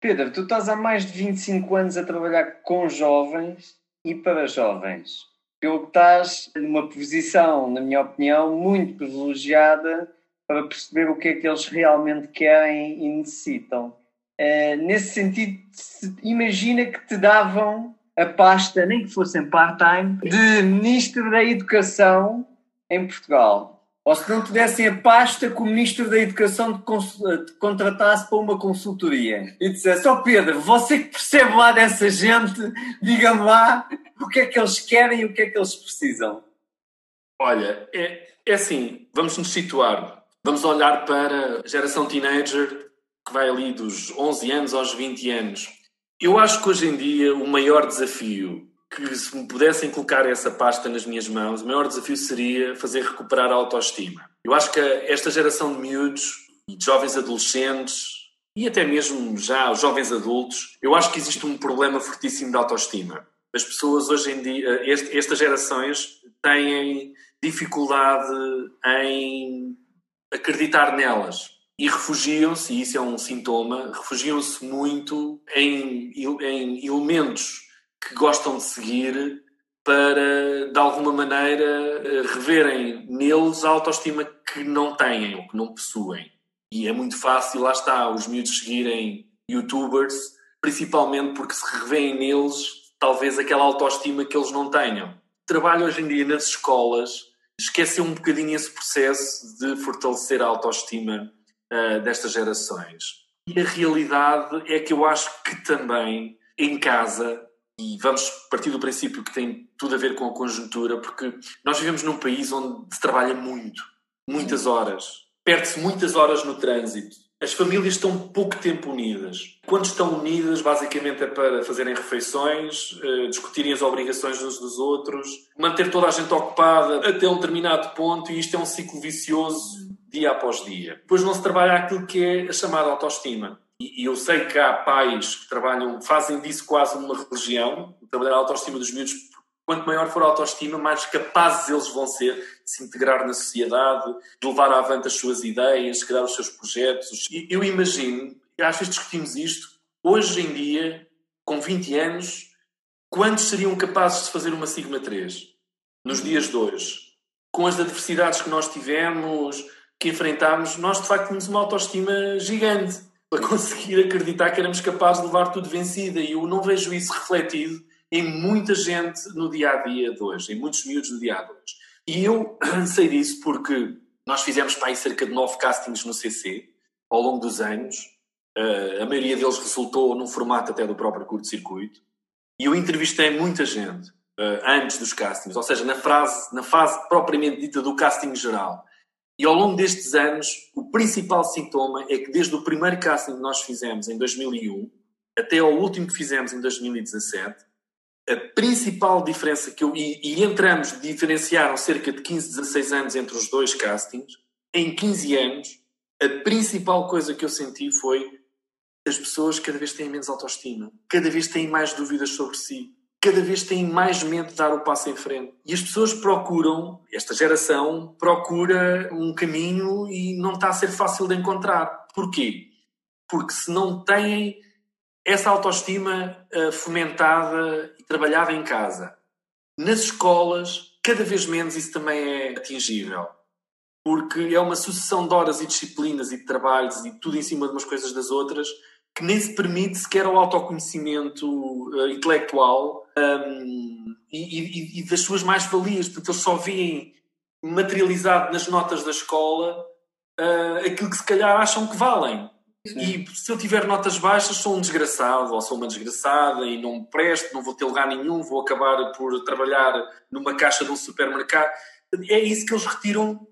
Pedro, tu estás há mais de 25 anos a trabalhar com jovens e para jovens. Pelo que estás numa posição, na minha opinião, muito privilegiada para perceber o que é que eles realmente querem e necessitam. Uh, nesse sentido, imagina que te davam a pasta, nem que fosse em part-time, de Ministro da Educação em Portugal. Ou se não tivessem a pasta que o Ministro da Educação te, contratasse para uma consultoria e dissesse: Ó oh Pedro, você que percebe lá dessa gente, diga-me lá o que é que eles querem e o que é que eles precisam. Olha, é, é assim, vamos nos situar. Vamos olhar para a geração teenager que vai ali dos 11 anos aos 20 anos. Eu acho que hoje em dia o maior desafio que se me pudessem colocar essa pasta nas minhas mãos, o maior desafio seria fazer recuperar a autoestima. Eu acho que esta geração de miúdos e de jovens adolescentes e até mesmo já os jovens adultos, eu acho que existe um problema fortíssimo de autoestima. As pessoas hoje em dia, este, estas gerações têm dificuldade em acreditar nelas e refugiam-se, e isso é um sintoma, refugiam-se muito em, em elementos que gostam de seguir para, de alguma maneira, eh, reverem neles a autoestima que não têm ou que não possuem. E é muito fácil, lá está, os miúdos seguirem youtubers, principalmente porque se revêem neles talvez aquela autoestima que eles não tenham. Trabalho hoje em dia nas escolas esqueceu um bocadinho esse processo de fortalecer a autoestima uh, destas gerações. E a realidade é que eu acho que também em casa e vamos partir do princípio que tem tudo a ver com a conjuntura, porque nós vivemos num país onde se trabalha muito, muitas horas, perde-se muitas horas no trânsito. As famílias estão pouco tempo unidas. Quando estão unidas, basicamente é para fazerem refeições, eh, discutirem as obrigações uns dos outros, manter toda a gente ocupada até um determinado ponto, e isto é um ciclo vicioso dia após dia. Depois não se trabalha aquilo que é a chamada autoestima e, eu sei que há pais que trabalham, fazem disso quase uma religião, trabalhar a autoestima dos miúdos. Quanto maior for a autoestima, mais capazes eles vão ser de se integrar na sociedade, de levar avante as suas ideias, de criar os seus projetos. E eu imagino, às vezes discutimos isto, hoje em dia, com 20 anos, quantos seriam capazes de fazer uma Sigma 3 nos dias de hoje? Com as adversidades que nós tivemos, que enfrentámos, nós de facto tínhamos uma autoestima gigante para conseguir acreditar que éramos capazes de levar tudo vencida. E eu não vejo isso refletido em muita gente no dia a dia de hoje, em muitos miúdos no dia a dia de hoje. E eu sei disso porque nós fizemos para aí cerca de nove castings no CC ao longo dos anos. Uh, a maioria deles resultou num formato até do próprio curto-circuito. E eu entrevistei muita gente uh, antes dos castings, ou seja, na, frase, na fase propriamente dita do casting geral. E ao longo destes anos, o principal sintoma é que desde o primeiro casting que nós fizemos em 2001 até ao último que fizemos em 2017, a principal diferença que eu. E, e entramos, diferenciaram cerca de 15, 16 anos entre os dois castings. Em 15 anos, a principal coisa que eu senti foi as pessoas cada vez têm menos autoestima, cada vez têm mais dúvidas sobre si, cada vez têm mais medo de dar o passo em frente. E as pessoas procuram, esta geração procura um caminho e não está a ser fácil de encontrar. Porquê? Porque se não têm essa autoestima uh, fomentada e trabalhada em casa, nas escolas, cada vez menos isso também é atingível. Porque é uma sucessão de horas e disciplinas e de trabalhos e tudo em cima de umas coisas das outras que nem se permite sequer o autoconhecimento uh, intelectual um, e, e, e, das suas mais-valias, porque eles só veem materializado nas notas da escola uh, aquilo que se calhar acham que valem. E se eu tiver notas baixas, sou um desgraçado ou sou uma desgraçada e não me presto, não vou ter lugar nenhum, vou acabar por trabalhar numa caixa de um supermercado. É isso que eles retiram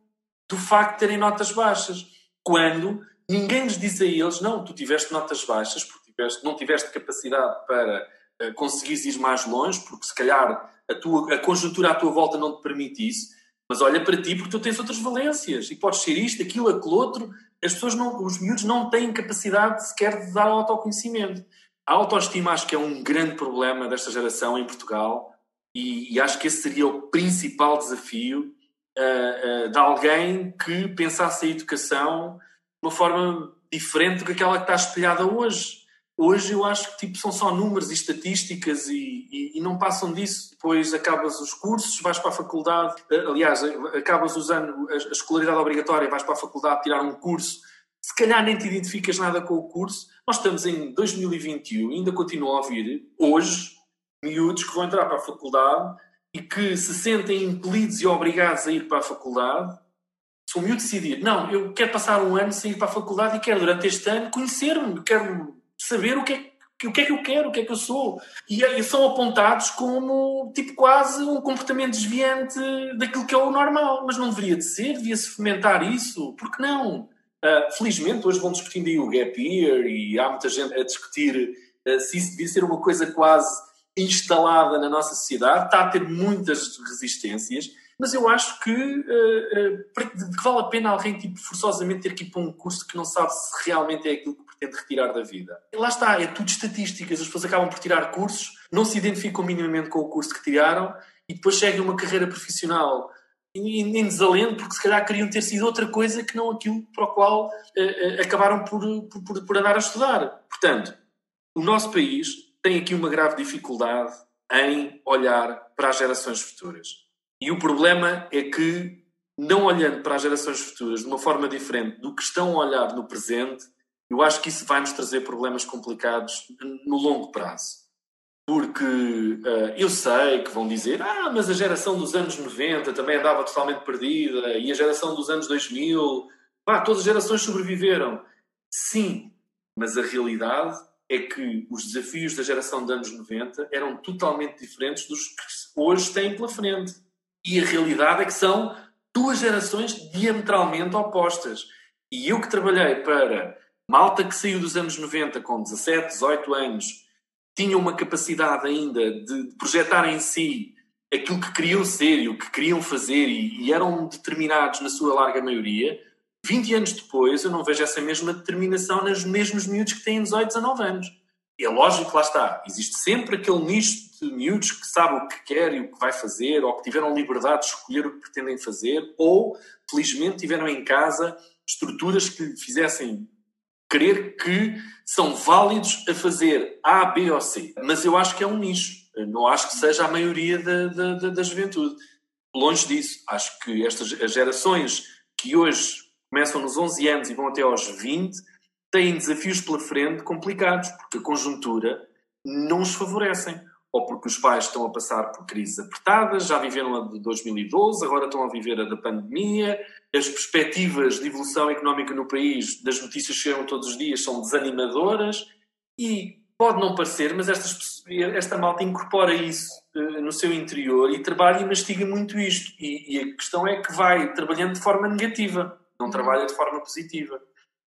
do facto de terem notas baixas. Quando ninguém lhes diz a eles: não, tu tiveste notas baixas porque tiveste, não tiveste capacidade para uh, conseguires ir mais longe, porque se calhar a, tua, a conjuntura à tua volta não te permite isso. Mas olha para ti porque tu tens outras valências e podes ser isto, aquilo, aquele outro. As pessoas, não, os miúdos não têm capacidade sequer de dar autoconhecimento. A autoestima acho que é um grande problema desta geração em Portugal e, e acho que esse seria o principal desafio uh, uh, de alguém que pensasse a educação de uma forma diferente do que aquela que está espelhada hoje. Hoje eu acho que tipo, são só números e estatísticas e, e, e, não passam disso. Depois acabas os cursos, vais para a faculdade, aliás, acabas usando a, a escolaridade obrigatória, vais para a faculdade tirar um curso, se calhar nem te identificas nada com o curso. Nós estamos em 2021 e ainda continuo a ouvir, hoje, miúdos que vão entrar para a faculdade e que se sentem impelidos e obrigados a ir para a faculdade se o miúdo decidir, não, eu quero passar um ano sem ir para a faculdade e quero durante este ano conhecer-me, quero saber o que é o que é que eu quero, o que é que eu sou. E, e, são apontados como, tipo, quase um comportamento desviante daquilo que é o normal. Mas não deveria de ser, devia-se fomentar isso. Porque não? Uh, felizmente, hoje vão discutindo aí o gap year e há muita gente a discutir uh, se isso devia ser uma coisa quase instalada na nossa sociedade. Está a ter muitas resistências. Mas eu acho que, uh, que vale a pena alguém, tipo, forçosamente ter que ir para um curso que não sabe se realmente é aquilo que pretende retirar da vida. E lá está, é tudo estatísticas. As pessoas acabam por tirar cursos, não se identificam minimamente com o curso que tiraram e depois seguem uma carreira profissional em desalento, porque se calhar queriam ter sido outra coisa que não aquilo para o qual uh, uh, acabaram por, por, por andar a estudar. Portanto, o nosso país tem aqui uma grave dificuldade em olhar para as gerações futuras. E o problema é que, não olhando para as gerações futuras de uma forma diferente do que estão a olhar no presente, eu acho que isso vai nos trazer problemas complicados no longo prazo. Porque uh, eu sei que vão dizer, ah, mas a geração dos anos 90 também andava totalmente perdida, e a geração dos anos 2000, pá, todas as gerações sobreviveram. Sim, mas a realidade é que os desafios da geração dos anos 90 eram totalmente diferentes dos que hoje têm pela frente. E a realidade é que são duas gerações diametralmente opostas. E eu que trabalhei para malta que saiu dos anos 90 com 17, 18 anos, tinha uma capacidade ainda de projetar em si aquilo que queriam ser e o que queriam fazer e, e eram determinados na sua larga maioria, 20 anos depois eu não vejo essa mesma determinação nos mesmos miúdos que têm 18, 19 anos. E é lógico que lá está, existe sempre aquele nicho de miúdos que sabe o que quer e o que vai fazer, ou que tiveram liberdade de escolher o que pretendem fazer, ou felizmente tiveram em casa estruturas que lhe fizessem crer que são válidos a fazer A, B ou C. Mas eu acho que é um nicho. Não acho que seja a maioria da, da, da juventude. Longe disso. Acho que estas as gerações que hoje começam nos 11 anos e vão até aos 20 têm desafios pela frente complicados, porque a conjuntura não os favorecem. Ou porque os pais estão a passar por crises apertadas, já viveram a de 2012, agora estão a viver a da pandemia, as perspectivas de evolução económica no país, das notícias que chegam todos os dias, são desanimadoras e pode não parecer, mas esta malta incorpora isso uh, no seu interior e trabalha e mastiga muito isto. E, e, a questão é que vai trabalhando de forma negativa, não trabalha de forma positiva.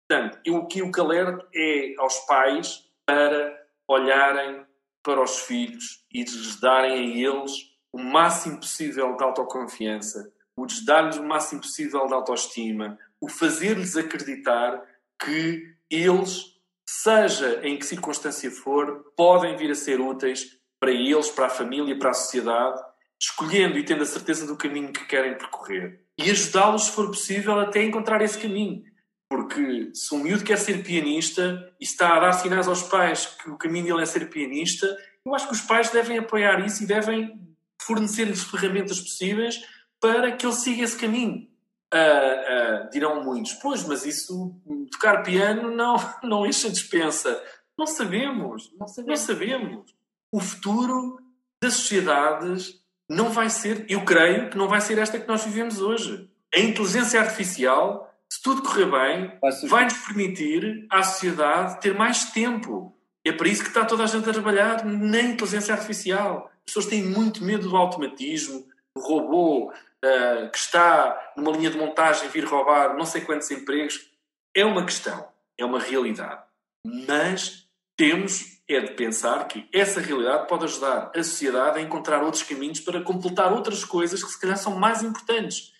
Portanto, eu, o que alerto é aos pais para olharem para os filhos e lhes darem a eles o máximo possível de autoconfiança, o dar-lhes o máximo possível de autoestima, o fazer-lhes acreditar que eles, seja em que circunstância for, podem vir a ser úteis para eles, para a família, para a sociedade, escolhendo e tendo a certeza do caminho que querem percorrer. E ajudá-los, se for possível, até encontrar esse caminho. Porque se um miúdo quer ser pianista e está a dar sinais aos pais que o caminho dele é ser pianista, eu acho que os pais devem apoiar isso e devem fornecer-lhes ferramentas possíveis para que ele siga esse caminho. Uh, uh, dirão muitos, pois, mas isso, tocar piano não, não enche a dispensa. Não sabemos, não sabemos, não sabemos. O futuro das sociedades não vai ser, eu creio que não vai ser esta que nós vivemos hoje. A inteligência artificial, tudo correr bem, vai nos permitir à sociedade ter mais tempo. É para isso que está toda a gente a trabalhar na inteligência artificial. As pessoas têm muito medo do automatismo, do robô, uh, que está numa linha de montagem vir roubar não sei quantos empregos, é uma questão, é uma realidade. Mas temos é de pensar que essa realidade pode ajudar a sociedade a encontrar outros caminhos para completar outras coisas que se calhar são mais importantes.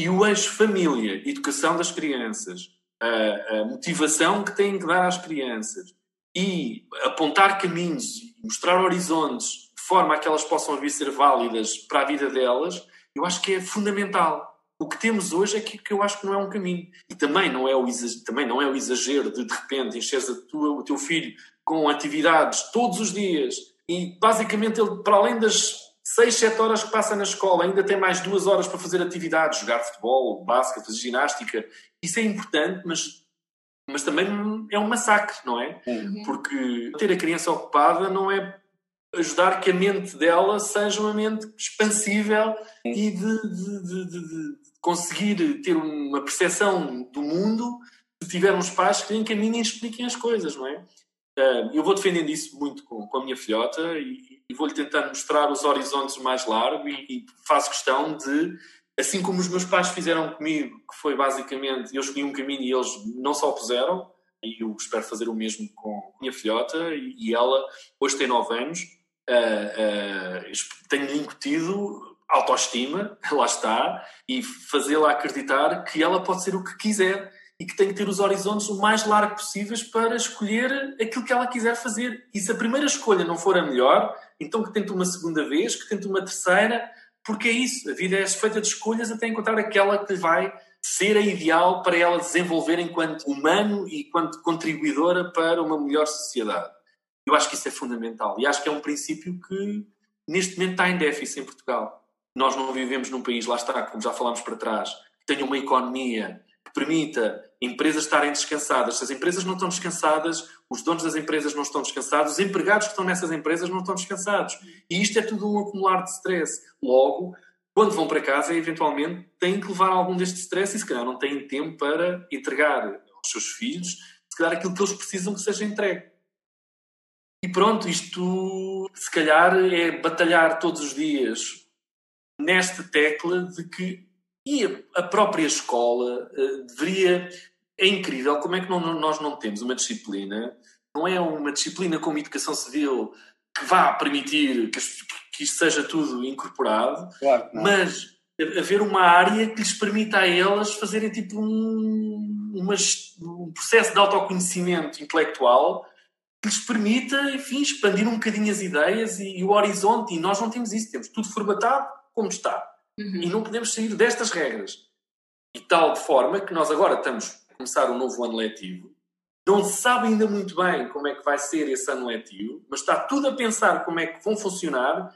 E o eixo família, educação das crianças, a, a motivação que têm que dar às crianças e apontar caminhos mostrar horizontes de forma a que elas possam vir ser válidas para a vida delas, eu acho que é fundamental. O que temos hoje é que, que eu acho que não é um caminho. E também não é o exagero, também não é o exagero de de repente encheres a tua, o teu filho com atividades todos os dias e basicamente ele, para além das 6, 7 horas que passa na escola, ainda tem mais duas horas para fazer atividades, jogar futebol, basquete, fazer ginástica. Isso é importante, mas, mas também é um massacre, não é? Uhum. Porque ter a criança ocupada não é ajudar que a mente dela seja uma mente expansível e de, de- de- de- de conseguir ter uma percepção do mundo se tivermos pais que lhe encaminhem e expliquem as coisas, não é? Ah, Eu vou defendendo isso muito com, com a minha filhota e, e vou-lhe tentando mostrar os horizontes mais largos e, e faço questão de, assim como os meus pais fizeram comigo, que foi basicamente, eu escolhi um caminho e eles não se opuseram, e eu espero fazer o mesmo com a minha filhota e, ela hoje tem 9 anos, ah, ah, tenho-lhe incutido autoestima, lá está, e fazê-la acreditar que ela pode ser o que quiser e que tem que ter os horizontes o mais largo possíveis para escolher aquilo que ela quiser fazer. E se a primeira escolha não for a melhor, então que tente uma segunda vez, que tente uma terceira, porque é isso, a vida é feita de escolhas até encontrar aquela que vai ser a ideal para ela desenvolver enquanto humano e enquanto contribuidora para uma melhor sociedade. Eu acho que isso é fundamental e acho que é um princípio que neste momento está em déficit em Portugal. Nós não vivemos num país, lá está, como já falámos para trás, que tenha uma economia que permita empresas estarem descansadas. Se as empresas não estão descansadas, os donos das empresas não estão descansados, os empregados que estão nessas empresas não estão descansados. E isto é tudo um acumular de stress. Logo, quando vão para casa, eventualmente têm que levar algum deste stress e se calhar não têm tempo para entregar aos seus filhos, se calhar aquilo que eles precisam que seja entregue. E pronto, isto se calhar é batalhar todos os dias nesta tecla de que e a- a própria escola eh, deveria. É incrível como é que não- não- nós não temos uma disciplina, não é uma disciplina como educação civil que vá permitir que, que isto seja tudo incorporado, Claro mas haver uma área que lhes permita a elas fazerem tipo um, umas- um processo de autoconhecimento intelectual que lhes permita, enfim, expandir um bocadinho as ideias e, e o horizonte. E nós não temos isso, temos tudo formatado como está. Uhum. E não podemos sair destas regras. E tal de forma que nós agora estamos a começar um novo ano letivo. Não se sabe ainda muito bem como é que vai ser esse ano letivo, mas está tudo a pensar como é que vão funcionar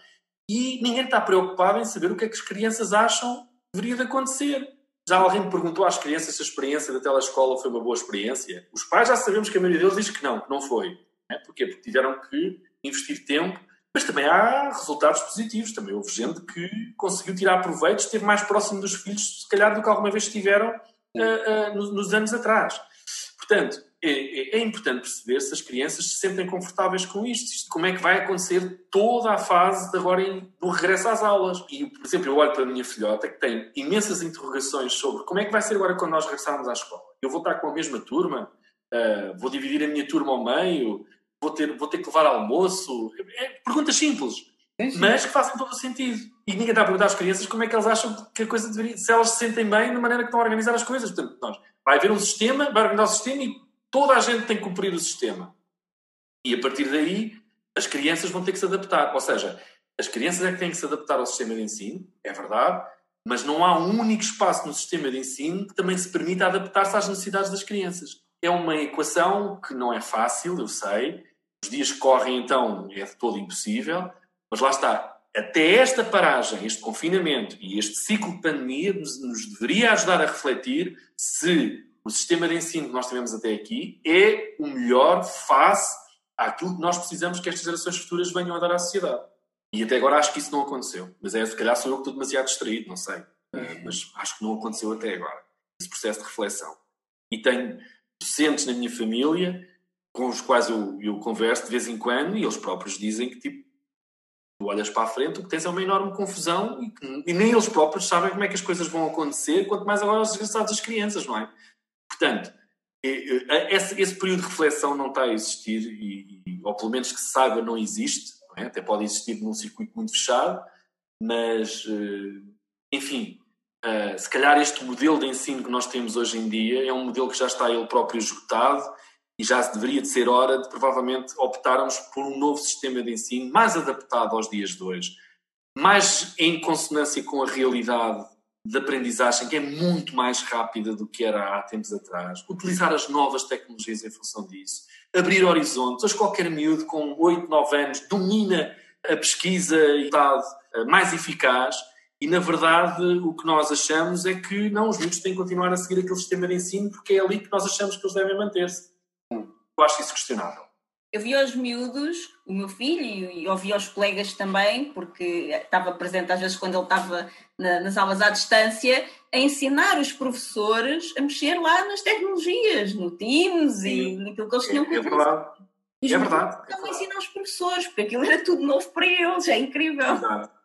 e ninguém está preocupado em saber o que é que as crianças acham que deveria de acontecer. Já alguém me perguntou às crianças se a experiência da telescola foi uma boa experiência. Os pais já sabemos que a maioria deles diz que não, que não foi. É? Porquê? Porque tiveram que investir tempo, mas também há resultados positivos. Também houve gente que conseguiu tirar proveito, esteve mais próximo dos filhos, se calhar, do que alguma vez estiveram ah, ah, nos, nos anos atrás. Portanto, é, é- é importante perceber se as crianças se sentem confortáveis com isto. Como é que vai acontecer toda a fase de agora em- do regresso às aulas. E, por exemplo, eu olho para a minha filhota que tem imensas interrogações sobre como é que vai ser agora quando nós regressarmos à escola. Eu vou estar com a mesma turma? Ah, vou dividir a minha turma ao meio? Vou ter, vou ter que levar almoço? É, perguntas simples Sim, sim. mas que façam todo o sentido. E ninguém está a perguntar às crianças como é que elas acham que a coisa deveria. se elas se sentem bem na maneira que estão a organizar as coisas. Portanto, nós, vai haver um sistema, vai organizar o sistema e toda a gente tem que cumprir o sistema. E a partir daí, as crianças vão ter que se adaptar. Ou seja, as crianças é que têm que se adaptar ao sistema de ensino, é verdade, mas não há um único espaço no sistema de ensino que também se permita adaptar-se às necessidades das crianças. É uma equação que não é fácil, eu sei. Os dias que correm, então, é de todo impossível. Mas lá está. Até esta paragem, este confinamento e este ciclo de pandemia nos, nos deveria ajudar a refletir se o sistema de ensino que nós tivemos até aqui é o melhor face àquilo que nós precisamos que estas gerações futuras venham a dar à sociedade. E até agora acho que isso não aconteceu. Mas é, se calhar sou eu que estou demasiado distraído, não sei. Uh, mas acho que não aconteceu até agora. Esse processo de reflexão. E tenho docentes na minha família com os quais eu, eu converso de vez em quando e eles próprios dizem que tipo tu olhas para a frente, o que tens é uma enorme confusão e, que, e nem eles próprios sabem como é que as coisas vão acontecer, quanto mais agora os desgraçados das crianças, não é? Portanto, esse, esse, período de reflexão não está a existir, e, ou pelo menos que se saiba, não existe, não é? até pode existir num circuito muito fechado, mas, enfim, se calhar este modelo de ensino que nós temos hoje em dia é um modelo que já está ele próprio esgotado e já deveria de ser hora de provavelmente optarmos por um novo sistema de ensino mais adaptado aos dias de hoje, mais em consonância com a realidade de aprendizagem, que é muito mais rápida do que era há tempos atrás, utilizar as novas tecnologias em função disso, abrir horizontes. Hoje qualquer miúdo com 8, 9 anos domina a pesquisa e está mais eficaz e, na verdade, o que nós achamos é que não, os miúdos têm que continuar a seguir aquele sistema de ensino porque é ali que nós achamos que eles devem manter-se. Eu acho isso questionável. Eu vi aos miúdos, o meu filho, e ouvi aos colegas também, porque estava presente às vezes quando ele estava na, nas aulas à distância, a ensinar os professores a mexer lá nas tecnologias, no Teams Sim. e naquilo que eles tinham que é, é verdade. E é verdade. Estavam a ensinar os professores, porque aquilo era tudo novo para eles, é incrível. Exato.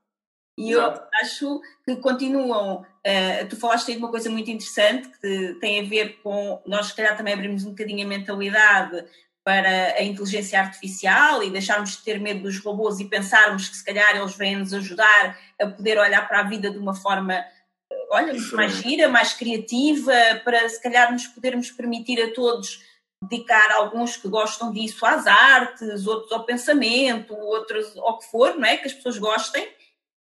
E eu acho que continuam. Uh, tu falaste aí de uma coisa muito interessante que tem a ver com. Nós, se calhar, também abrimos um bocadinho a mentalidade para a inteligência artificial e deixarmos de ter medo dos robôs e pensarmos que, se calhar, eles vêm nos ajudar a poder olhar para a vida de uma forma. Eh, olha, mais gira, mais criativa, para se calhar nos podermos permitir a todos dedicar alguns que gostam disso às artes, outros ao pensamento, outros ao que for, não é? Que as pessoas gostem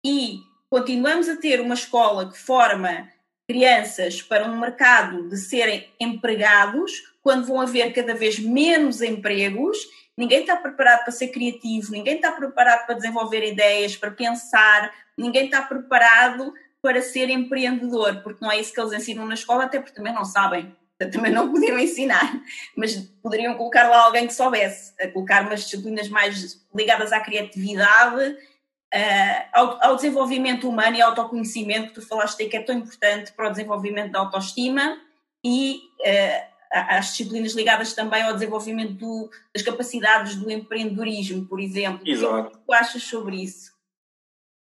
e continuamos a ter uma escola que forma crianças para um mercado de serem empregados, quando vão haver cada vez menos empregos, ninguém está preparado para ser criativo, ninguém está preparado para desenvolver ideias, para pensar, ninguém está preparado para ser empreendedor, porque não é isso que eles ensinam na escola, até porque também não sabem, também não podiam ensinar, mas poderiam colocar lá alguém que soubesse, a colocar umas disciplinas mais ligadas à criatividade uh, ao, ao, desenvolvimento humano e autoconhecimento, que tu falaste aí que é tão importante para o desenvolvimento da autoestima e uh, às disciplinas ligadas também ao desenvolvimento do, das capacidades do empreendedorismo, por exemplo. Exato. O que tu achas sobre isso?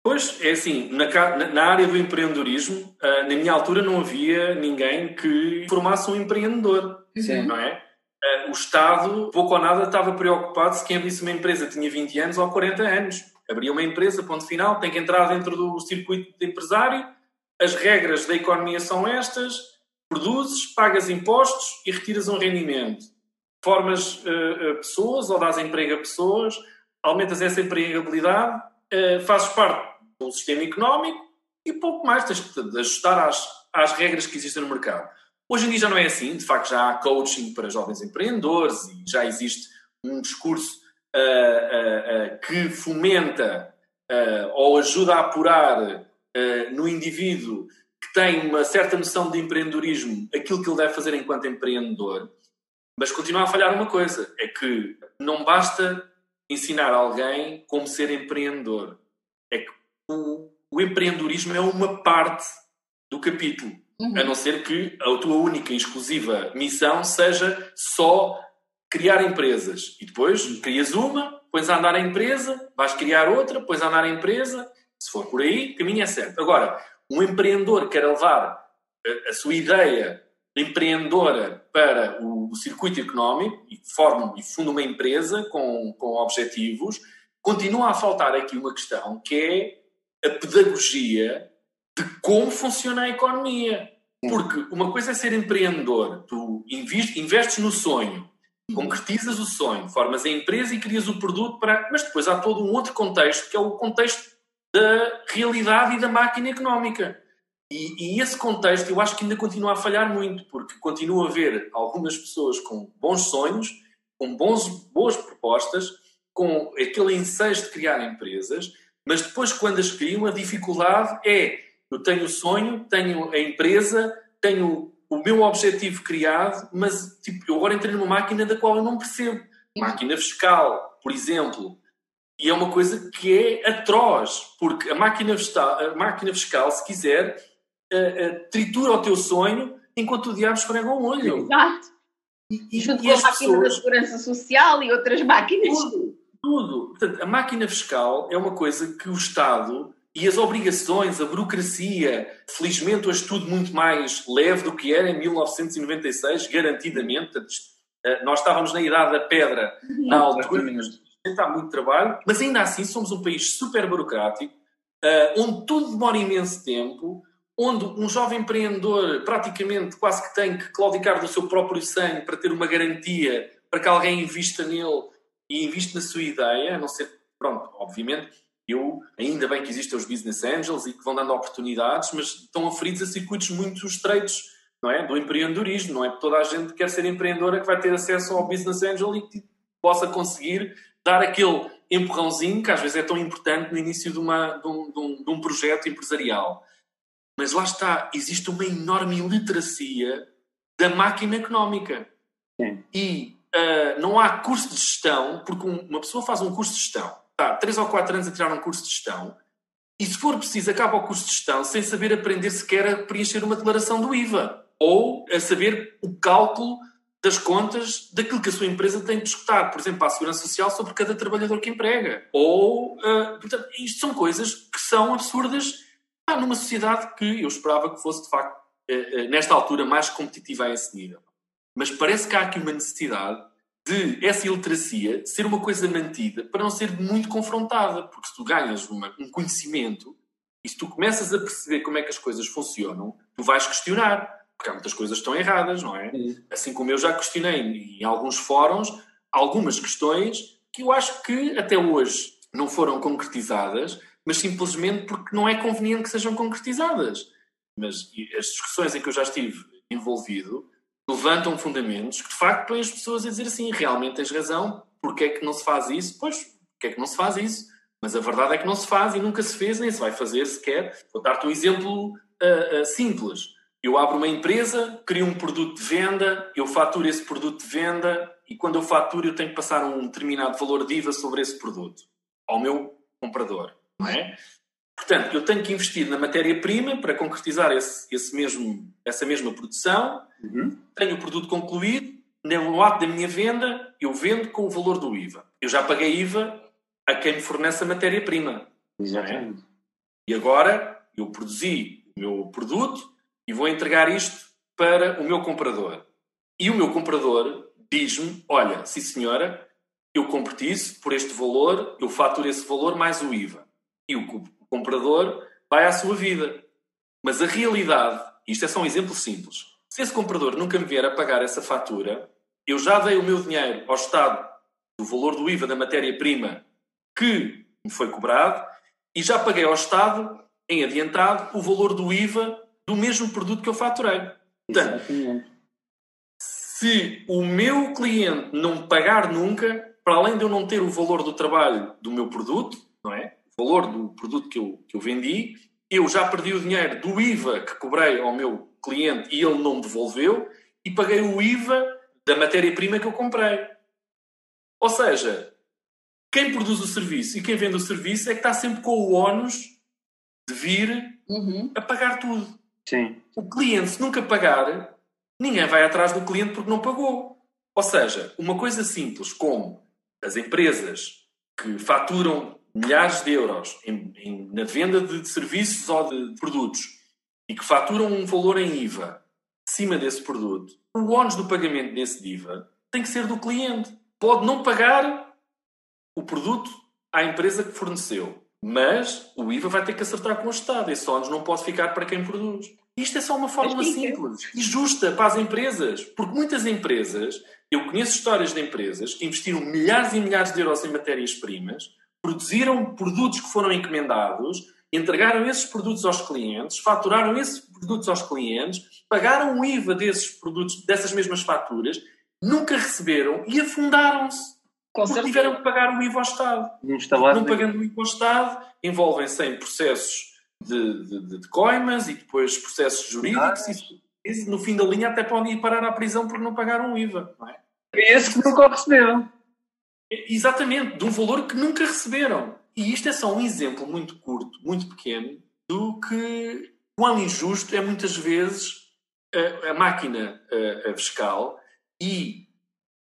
Pois, é assim, na, na área do empreendedorismo, uh, na minha altura não havia ninguém que formasse um empreendedor, Sim. não é? Uh, o Estado, pouco ou nada, estava preocupado se quem abrisse uma empresa tinha 20 anos ou 40 anos abrir uma empresa, ponto final, tem que entrar dentro do circuito de empresário, as regras da economia são estas, produzes, pagas impostos e retiras um rendimento. Formas uh, pessoas ou dás emprego a pessoas, aumentas essa empregabilidade, uh, fazes parte do sistema económico e pouco mais, tens de ajustar às, às regras que existem no mercado. Hoje em dia já não é assim, de facto já há coaching para jovens empreendedores e já existe um discurso uh, uh, que fomenta ou ajuda a apurar no indivíduo que tem uma certa noção de empreendedorismo aquilo que ele deve fazer enquanto empreendedor, mas continua a falhar uma coisa: é que não basta ensinar alguém como ser empreendedor. É que o, o empreendedorismo é uma parte do capítulo. Uhum. A não ser que a tua única e exclusiva missão seja só criar empresas. E depois crias uma, pões a andar a empresa, vais criar outra, pões a andar a empresa. Se for por aí, caminho é certo. Agora, um empreendedor quer levar a, a sua ideia empreendedora para o, o circuito económico e forma e funda uma empresa com, com objetivos, continua a faltar aqui uma questão que é a pedagogia de como funciona a economia. Porque uma coisa é ser empreendedor, tu investes no sonho, concretizas o sonho, formas a empresa e crias o produto para. Mas depois há todo um outro contexto, que é o contexto da realidade e da máquina económica. E, e, esse contexto eu acho que ainda continua a falhar muito, porque continua a haver algumas pessoas com bons sonhos, com bons, boas propostas, com aquele ensejo de criar empresas, mas depois, quando as criam, a dificuldade é: eu tenho o sonho, tenho a empresa, tenho o meu objetivo criado, mas tipo, eu agora entrei numa máquina da qual eu não percebo. Máquina fiscal, por exemplo. E é uma coisa que é atroz, porque a máquina fiscal, a máquina fiscal se quiser, uh, uh, tritura o teu sonho enquanto o diabo esfrega o olho. Exato. E, Junto com a máquina pessoas... da segurança social e outras máquinas. Tudo, tudo. Portanto, a máquina fiscal é uma coisa que o Estado e as obrigações, a burocracia, felizmente hoje tudo muito mais leve do que era em 1996, garantidamente. Eh, nós estávamos na idade da pedra na altura, está muito trabalho, mas ainda assim somos um país super burocrático, eh, onde tudo demora imenso tempo, onde um jovem empreendedor praticamente quase que tem que claudicar do seu próprio sangue para ter uma garantia para que alguém invista nele e invista na sua ideia, a não ser, pronto, obviamente, eu, ainda bem que existem os business angels e que vão dando oportunidades, mas estão aferidos a circuitos muito estreitos, não é? Do empreendedorismo, não é? Toda a gente quer ser empreendedora que vai ter acesso ao business angel e que possa conseguir dar aquele empurrãozinho que às vezes é tão importante no início de, uma, de, um, de, um, de um projeto empresarial. Mas lá está, existe uma enorme iliteracia da máquina económica. Sim. E uh, não há curso de gestão, porque uma pessoa faz um curso de gestão, está 3 ou 4 anos a tirar um curso de gestão, e se for preciso, acaba o curso de gestão sem saber aprender sequer a preencher uma declaração do IVA ou a saber o cálculo das contas daquilo que a sua empresa tem de discutir, por exemplo, à Segurança Social sobre cada trabalhador que emprega. Ou, uh, portanto, isto são coisas que são absurdas ah, numa sociedade que eu esperava que fosse, de facto, uh, uh, nesta altura, mais competitiva a esse nível. Mas parece que há aqui uma necessidade de essa iliteracia ser uma coisa mantida para não ser muito confrontada, porque se tu ganhas uma, um conhecimento e se tu começas a perceber como é que as coisas funcionam, tu vais questionar porque há muitas coisas que estão erradas, não é? Sim. Assim como eu já questionei em alguns fóruns algumas questões que eu acho que até hoje não foram concretizadas, mas simplesmente porque não é conveniente que sejam concretizadas. Mas as discussões em que eu já estive envolvido levantam fundamentos que de facto põem as pessoas a dizer assim: realmente tens razão, porque é que não se faz isso? Pois, porque é que não se faz isso? Mas a verdade é que não se faz e nunca se fez, nem se vai fazer sequer. Vou dar-te um exemplo uh, uh, simples. Eu abro uma empresa, crio um produto de venda, eu faturo esse produto de venda e quando eu faturo eu tenho que passar um determinado valor de IVA sobre esse produto ao meu comprador, não é? Portanto, eu tenho que investir na matéria-prima para concretizar esse, esse mesmo, essa mesma produção. Uhum. Tenho o produto concluído, no ato da minha venda, eu vendo com o valor do IVA. Eu já paguei IVA a quem me fornece a matéria-prima. Exatamente. É? E agora eu produzi o meu produto, e vou entregar isto para o meu comprador. E o meu comprador diz-me: Olha, sim senhora, eu compro isso por este valor, eu faturo esse valor mais o IVA. E o comprador vai à sua vida. Mas a realidade, isto é só um exemplo simples, se esse comprador nunca me vier a pagar essa fatura, eu já dei o meu dinheiro ao Estado do valor do IVA da matéria-prima que me foi cobrado e já paguei ao Estado, em adiantado, o valor do IVA do mesmo produto que eu faturei. Portanto, se o meu cliente não pagar nunca, para além de eu não ter o valor do trabalho do meu produto, valor do produto que eu, que eu vendi, eu já perdi o dinheiro do IVA que cobrei ao meu cliente e ele não me devolveu e paguei o IVA da matéria-prima que eu comprei. Ou seja, quem produz o serviço e quem vende o serviço é que está sempre com o ónus de vir uhum. a pagar tudo. Sim. O cliente, se nunca pagar, ninguém vai atrás do cliente porque não pagou. Ou seja, uma coisa simples como as empresas que faturam milhares de euros em, em, na venda de serviços ou de produtos e que faturam um valor em IVA acima desse produto, o ónus do pagamento desse IVA tem que ser do cliente. Pode não pagar o produto à empresa que forneceu, mas o IVA vai ter que acertar com o Estado. Esse ónus não pode ficar para quem produz. Isto é só uma fórmula simples e justa para as empresas. Porque muitas empresas, eu conheço histórias de empresas que investiram milhares e milhares de euros em matérias-primas, produziram produtos que foram encomendados, entregaram esses produtos aos clientes, faturaram esses produtos aos clientes, pagaram o IVA desses produtos, dessas mesmas faturas, nunca receberam e afundaram-se. Com porque tiveram que pagar o IVA ao Estado. Não pagando o IVA ao Estado, envolvem-se em processos de, de, de, coimas e depois processos jurídicos e, no fim da linha até podem ir parar à prisão por não pagaram o IVA. Não é? Esse que nunca receberam. Exatamente, de um valor que nunca receberam. E isto é só um exemplo muito curto, muito pequeno, do que quão injusto é muitas vezes a, a máquina a, a fiscal e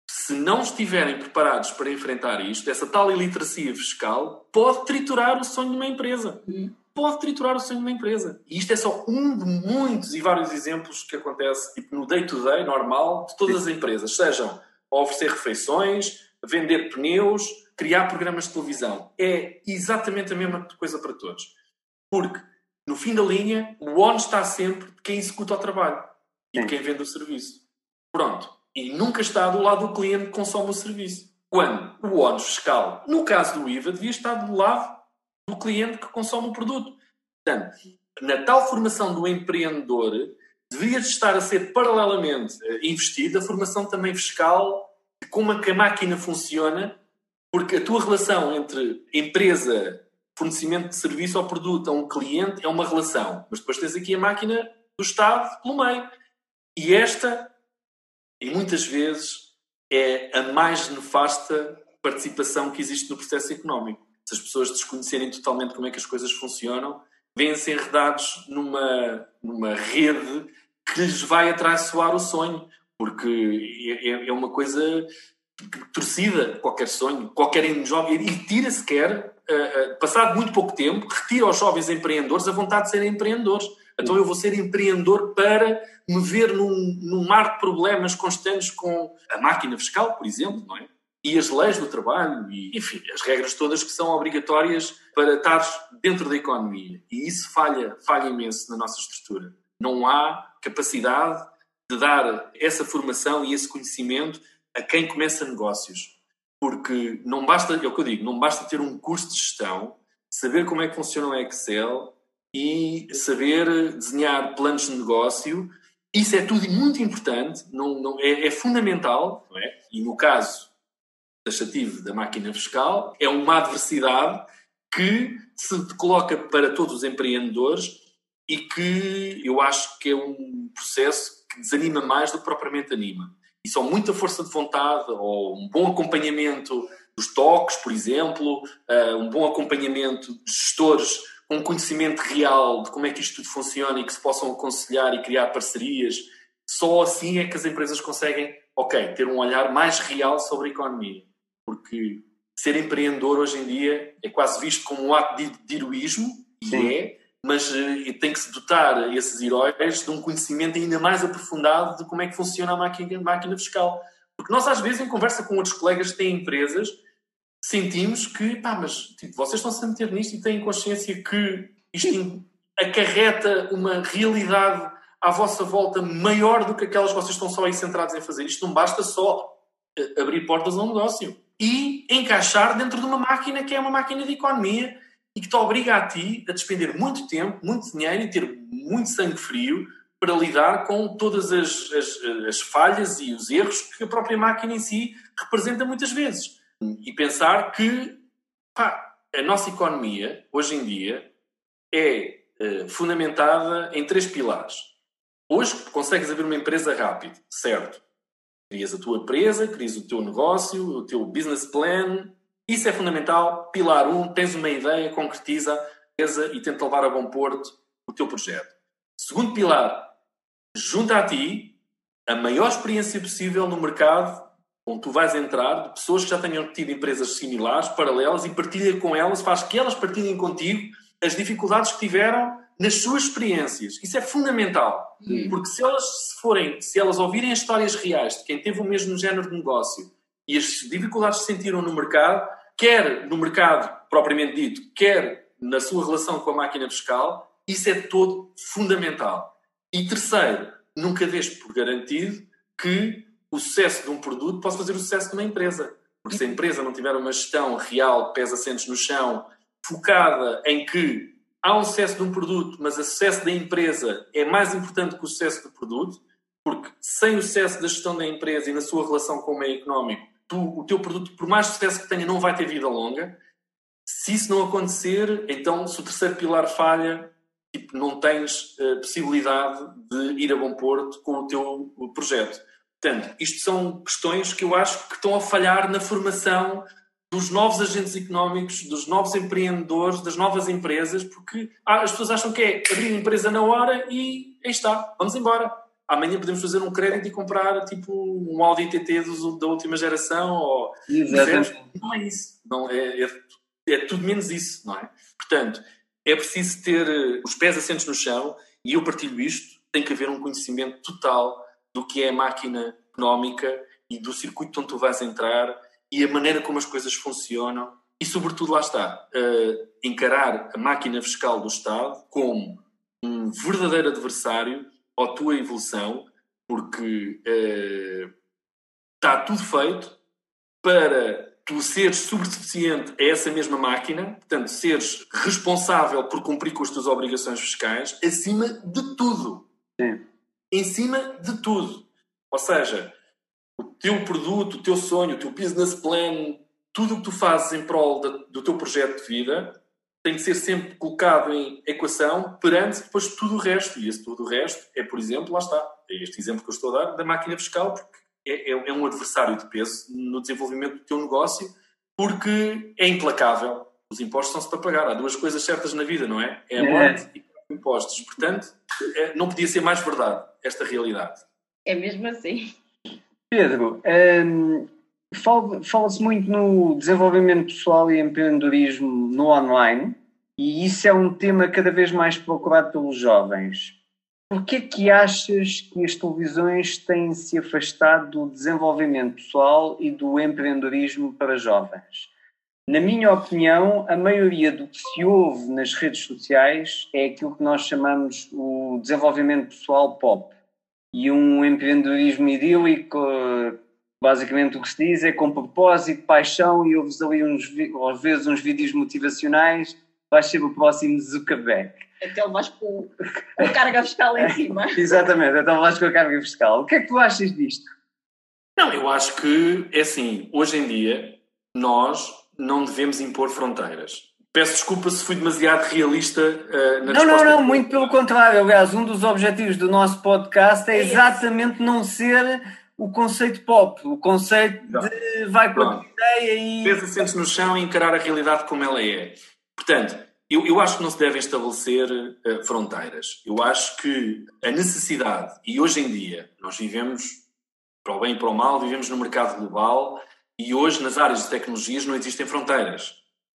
se não estiverem preparados para enfrentar isto, essa tal iliteracia fiscal pode triturar o sonho de uma empresa. Pode triturar o sonho de uma empresa. E isto é só um de muitos e vários exemplos que acontece tipo, no day-to-day -day, normal de todas as empresas. Sejam a oferecer refeições, vender pneus, criar programas de televisão. É exatamente a mesma coisa para todos. Porque, no fim da linha, o ONU está sempre de quem executa o trabalho e de quem vende o serviço. Pronto e nunca está do lado do cliente que consome o serviço. Quando o ónus fiscal, no caso do IVA, devia estar do lado do cliente que consome o produto. Portanto, na tal formação do empreendedor, deveria estar a ser paralelamente eh, investida a formação também fiscal como é que a máquina funciona, porque a tua relação entre empresa, fornecimento de serviço ou produto a um cliente é uma relação, mas depois tens aqui a máquina do Estado pelo meio. E esta, e muitas vezes, é a mais nefasta participação que existe no processo económico. Se as pessoas desconhecerem totalmente como é que as coisas funcionam, vêm-se enredados numa, numa rede que lhes vai atraiçoar o sonho, porque é, é, é uma coisa torcida, qualquer sonho, qualquer jovem, e tira sequer, uh, uh, passado muito pouco tempo, retira aos jovens empreendedores a vontade de serem empreendedores. Então eu vou ser empreendedor para me ver num, num mar de problemas constantes com a máquina fiscal, por exemplo, não é? E as leis do trabalho, e, enfim, as regras todas que são obrigatórias para estar dentro da economia. E isso falha, falha imenso na nossa estrutura. Não há capacidade de dar essa formação e esse conhecimento a quem começa negócios. Porque não basta, é o que eu digo, não basta ter um curso de gestão, saber como é que funciona o Excel e saber desenhar planos de negócio. Isso é tudo muito importante, não, não, é, é fundamental, não é? E no caso taxativo da máquina fiscal, é uma adversidade que se coloca para todos os empreendedores e que eu acho que é um processo que desanima mais do que propriamente anima. E só muita força de vontade ou um bom acompanhamento dos toques, por exemplo, uh, um bom acompanhamento de gestores com conhecimento real de como é que isto tudo funciona e que se possam aconselhar e criar parcerias. Só assim é que as empresas conseguem, ok, ter um olhar mais real sobre a economia. Porque ser empreendedor hoje em dia é quase visto como um ato de, de heroísmo, e é, mas uh, tem que se dotar esses heróis de um conhecimento ainda mais aprofundado de como é que funciona a máquina, a máquina fiscal. Porque nós, às vezes, em conversa com outros colegas que têm empresas, sentimos que, pá, mas tipo, vocês estão-se a meter nisto e têm consciência que isto acarreta uma realidade à vossa volta maior do que aquelas que vocês estão só aí centrados em fazer. Isto não basta só eh, abrir portas a um negócio e encaixar dentro de uma máquina que é uma máquina de economia e que te obriga a ti a despender muito tempo, muito dinheiro e ter muito sangue frio para lidar com todas as, as, as falhas e os erros que a própria máquina em si representa muitas vezes. E pensar que pá, a nossa economia, hoje em dia, é uh, fundamentada em três pilares. Hoje consegues abrir uma empresa rápido, certo? Crias a tua empresa, crias o teu negócio, o teu business plan, isso é fundamental. Pilar 1, um, tens uma ideia, concretiza e tenta levar a bom porto o teu projeto. Segundo pilar, junta a ti a maior experiência possível no mercado onde tu vais entrar, de pessoas que já tenham tido empresas similares, paralelas, e partilha com elas, faz que elas partilhem contigo as dificuldades que tiveram nas suas experiências. Isso é fundamental. Sim. Porque se elas se forem, se elas ouvirem as histórias reais de quem teve o mesmo género de negócio e as dificuldades que sentiram no mercado, quer no mercado propriamente dito, quer na sua relação com a máquina fiscal, isso é todo fundamental. E terceiro, nunca deixe por garantido que o sucesso de um produto possa fazer o sucesso de uma empresa. Porque se a empresa não tiver uma gestão real, pés assentos no chão, focada em que há um sucesso de um produto, mas o sucesso da empresa é mais importante que o sucesso do produto, porque sem o sucesso da gestão da empresa e na sua relação com o meio económico, tu, o teu produto, por mais sucesso que tenha, não vai ter vida longa. Se isso não acontecer, então se o terceiro pilar falha, tipo, não tens uh, possibilidade de ir a bom porto com o teu projeto. Portanto, isto são questões que eu acho que estão a falhar na formação dos novos agentes económicos, dos novos empreendedores, das novas empresas, porque as pessoas acham que é abrir empresa na hora e aí está, vamos embora amanhã podemos fazer um crédito e comprar tipo um Audi TT do, da última geração ou Exatamente. não é? Isso. Não é, é, é, tudo menos isso não é? Portanto é preciso ter eh, os pés assentos no chão e eu partilho isto tem que haver um conhecimento total do que é a máquina económica e do circuito onde tu vais entrar e a maneira como as coisas funcionam e sobretudo lá está uh, encarar a máquina fiscal do Estado como um verdadeiro adversário à tua evolução, porque uh, tudo feito para tu seres subsuficiente a essa mesma máquina, portanto, seres responsável por cumprir com as tuas obrigações fiscais, acima de tudo. Sim. Em cima de tudo. Ou seja, o teu produto, o teu sonho, o teu business plan, tudo o que tu fazes em prol do teu projeto de vida tem que ser sempre colocado em equação perante depois tudo o resto. E esse tudo o resto é, por exemplo, lá está, é este exemplo que eu estou a dar, da máquina fiscal, porque é, é, é um adversário de peso no desenvolvimento do teu negócio, porque é implacável. Os impostos são-se para pagar. Há duas coisas certas na vida, não é? É a morte e os impostos. Portanto, é, não podia ser mais verdade esta realidade. É mesmo assim. Pedro, hum, fala-se muito no desenvolvimento pessoal e empreendedorismo no online e isso é um tema cada vez mais procurado pelos jovens. Por que é que achas que as televisões têm se afastado do desenvolvimento pessoal e do empreendedorismo para jovens? Na minha opinião, a maioria do que se ouve nas redes sociais é aquilo que nós chamamos o desenvolvimento pessoal pop e um empreendedorismo idílico, basicamente o que se diz é com propósito, paixão e ouves ali uns, às vezes uns vídeos motivacionais, vais ser o próximo Zuckerberg. Até mais com, com a carga fiscal em cima. Exatamente, então vais com a carga fiscal. O que é que tu achas disto? Não, eu acho que, é assim, hoje em dia, nós não devemos impor fronteiras. Peço desculpa se fui demasiado realista eh, na Não, não, não, muito pelo contrário. Aliás, um dos objetivos do nosso podcast é É esse. exatamente não ser o conceito pop, o conceito de vai com a ideia e. Pesa sentes no chão e encarar a realidade como ela é. Portanto, eu, eu acho que não se devem estabelecer eh, fronteiras. Eu acho que a necessidade, e hoje em dia, nós vivemos, para o bem e para o mal, vivemos no mercado global e hoje nas áreas de tecnologias não existem fronteiras.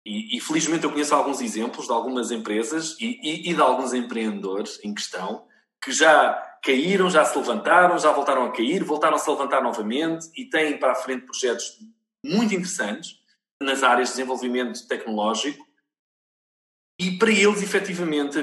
E, e, felizmente eu conheço alguns exemplos de algumas empresas e, e- e de alguns empreendedores em questão que já caíram, já se levantaram, já voltaram a cair, voltaram a se levantar novamente e têm para a frente projetos muito interessantes nas áreas de desenvolvimento tecnológico. E para eles, efetivamente,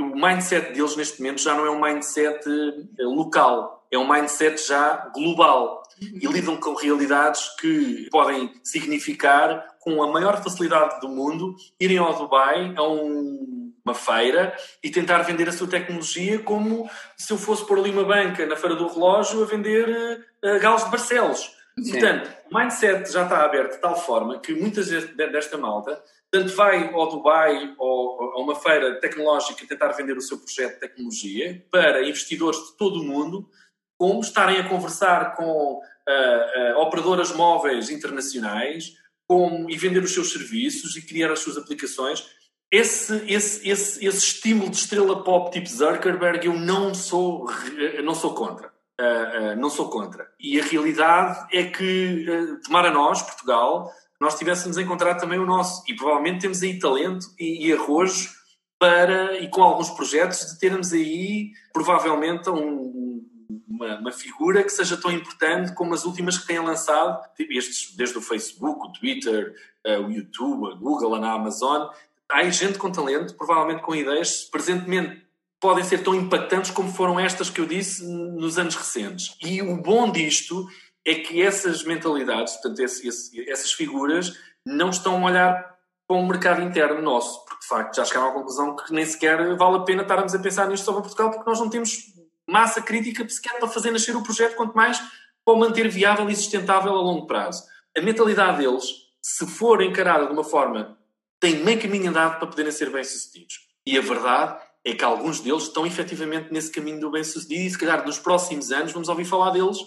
o mindset deles neste momento já não é um mindset eh, local, é um mindset já global. E lidam com realidades que podem significar, com a maior facilidade do mundo, irem ao Dubai a um- uma feira e tentar vender a sua tecnologia como se eu fosse pôr ali uma banca na Feira do Relógio a vender eh, galos de Barcelos. Sim. Portanto, o mindset já está aberto de tal forma que muitas desta malta tanto vai ao Dubai ou a uma feira tecnológica tentar vender o seu projeto de tecnologia para investidores de todo o mundo, como estarem a conversar com ah, ah, operadoras móveis internacionais como, e vender os seus serviços e criar as suas aplicações. Esse, esse, esse, esse estímulo de estrela pop tipo Zuckerberg eu não sou, re- não sou contra. Ah, ah, não sou contra. E a realidade é que, ah, tomara nós, Portugal, nós tivéssemos encontrado também o nosso. E provavelmente temos aí talento e, e arrojo para, e com alguns projetos, de termos aí provavelmente um- uma, uma figura que seja tão importante como as últimas que têm lançado, tipo estes, desde o Facebook, o Twitter, eh, o YouTube, a Google, a Amazon. Há gente com talento, provavelmente com ideias, presentemente podem ser tão impactantes como foram estas que eu disse nos anos recentes. E o bom disto é que essas mentalidades, portanto, esse- esse- essas figuras, não estão a olhar para um mercado interno nosso, porque de facto já chegaram à conclusão que nem sequer vale a pena estarmos a pensar nisto sobre Portugal, porque nós não temos massa crítica sequer para fazer nascer o projeto, quanto mais para o manter viável e sustentável a longo prazo. A mentalidade deles, se for encarada de uma forma, tem meio caminho andado para poderem ser bem-sucedidos. E a verdade é que alguns deles estão efetivamente nesse caminho do bem-sucedido e se calhar nos próximos anos vamos ouvir falar deles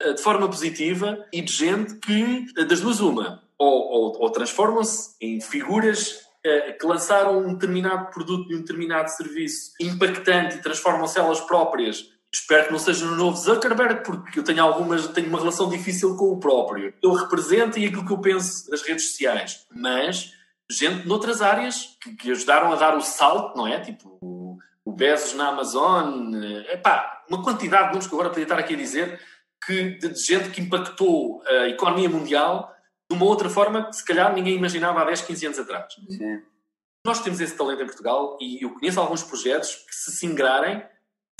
eh, de forma positiva e de gente que, eh, das duas uma, ou, ou- ou transformam-se em figuras eh, que lançaram um determinado produto e um determinado serviço impactante e transformam-se elas próprias. Espero que não seja no novo Zuckerberg, porque eu tenho algumas, tenho uma relação difícil com o próprio. Eu represento e aquilo que eu penso nas redes sociais, mas gente noutras áreas que, que ajudaram a dar o salto, não é? Tipo o, o Bezos na Amazon, eh, epá, uma quantidade de nomes que agora podia estar aqui a dizer, que, de, de gente que impactou a economia mundial de uma outra forma que se calhar ninguém imaginava há 10, 15 anos atrás. Sim. Nós temos esse talento em Portugal e eu conheço alguns projetos que, se se ingrarem,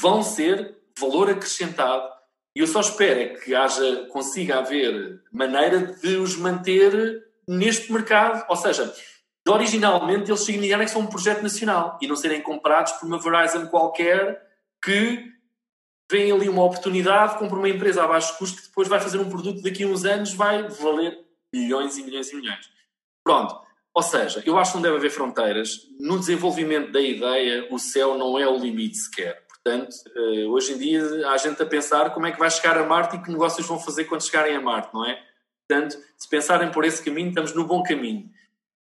vão ser valor acrescentado E eu só espero é que haja, consiga haver maneira de os manter neste mercado. Ou seja, originalmente eles significarem que são um projeto nacional e não serem comprados por uma Verizon qualquer que vem ali uma oportunidade, compra uma empresa a baixo custo que depois vai fazer um produto daqui a uns anos vai valer milhões e milhões e milhões. Pronto. Ou seja, eu acho que não deve haver fronteiras. No desenvolvimento da ideia, o céu não é o limite sequer. Portanto, eh, hoje em dia há gente a pensar como é que vai chegar a Marte e que negócios vão fazer quando chegarem a Marte, não é? Portanto, se pensarem por esse caminho, estamos no bom caminho.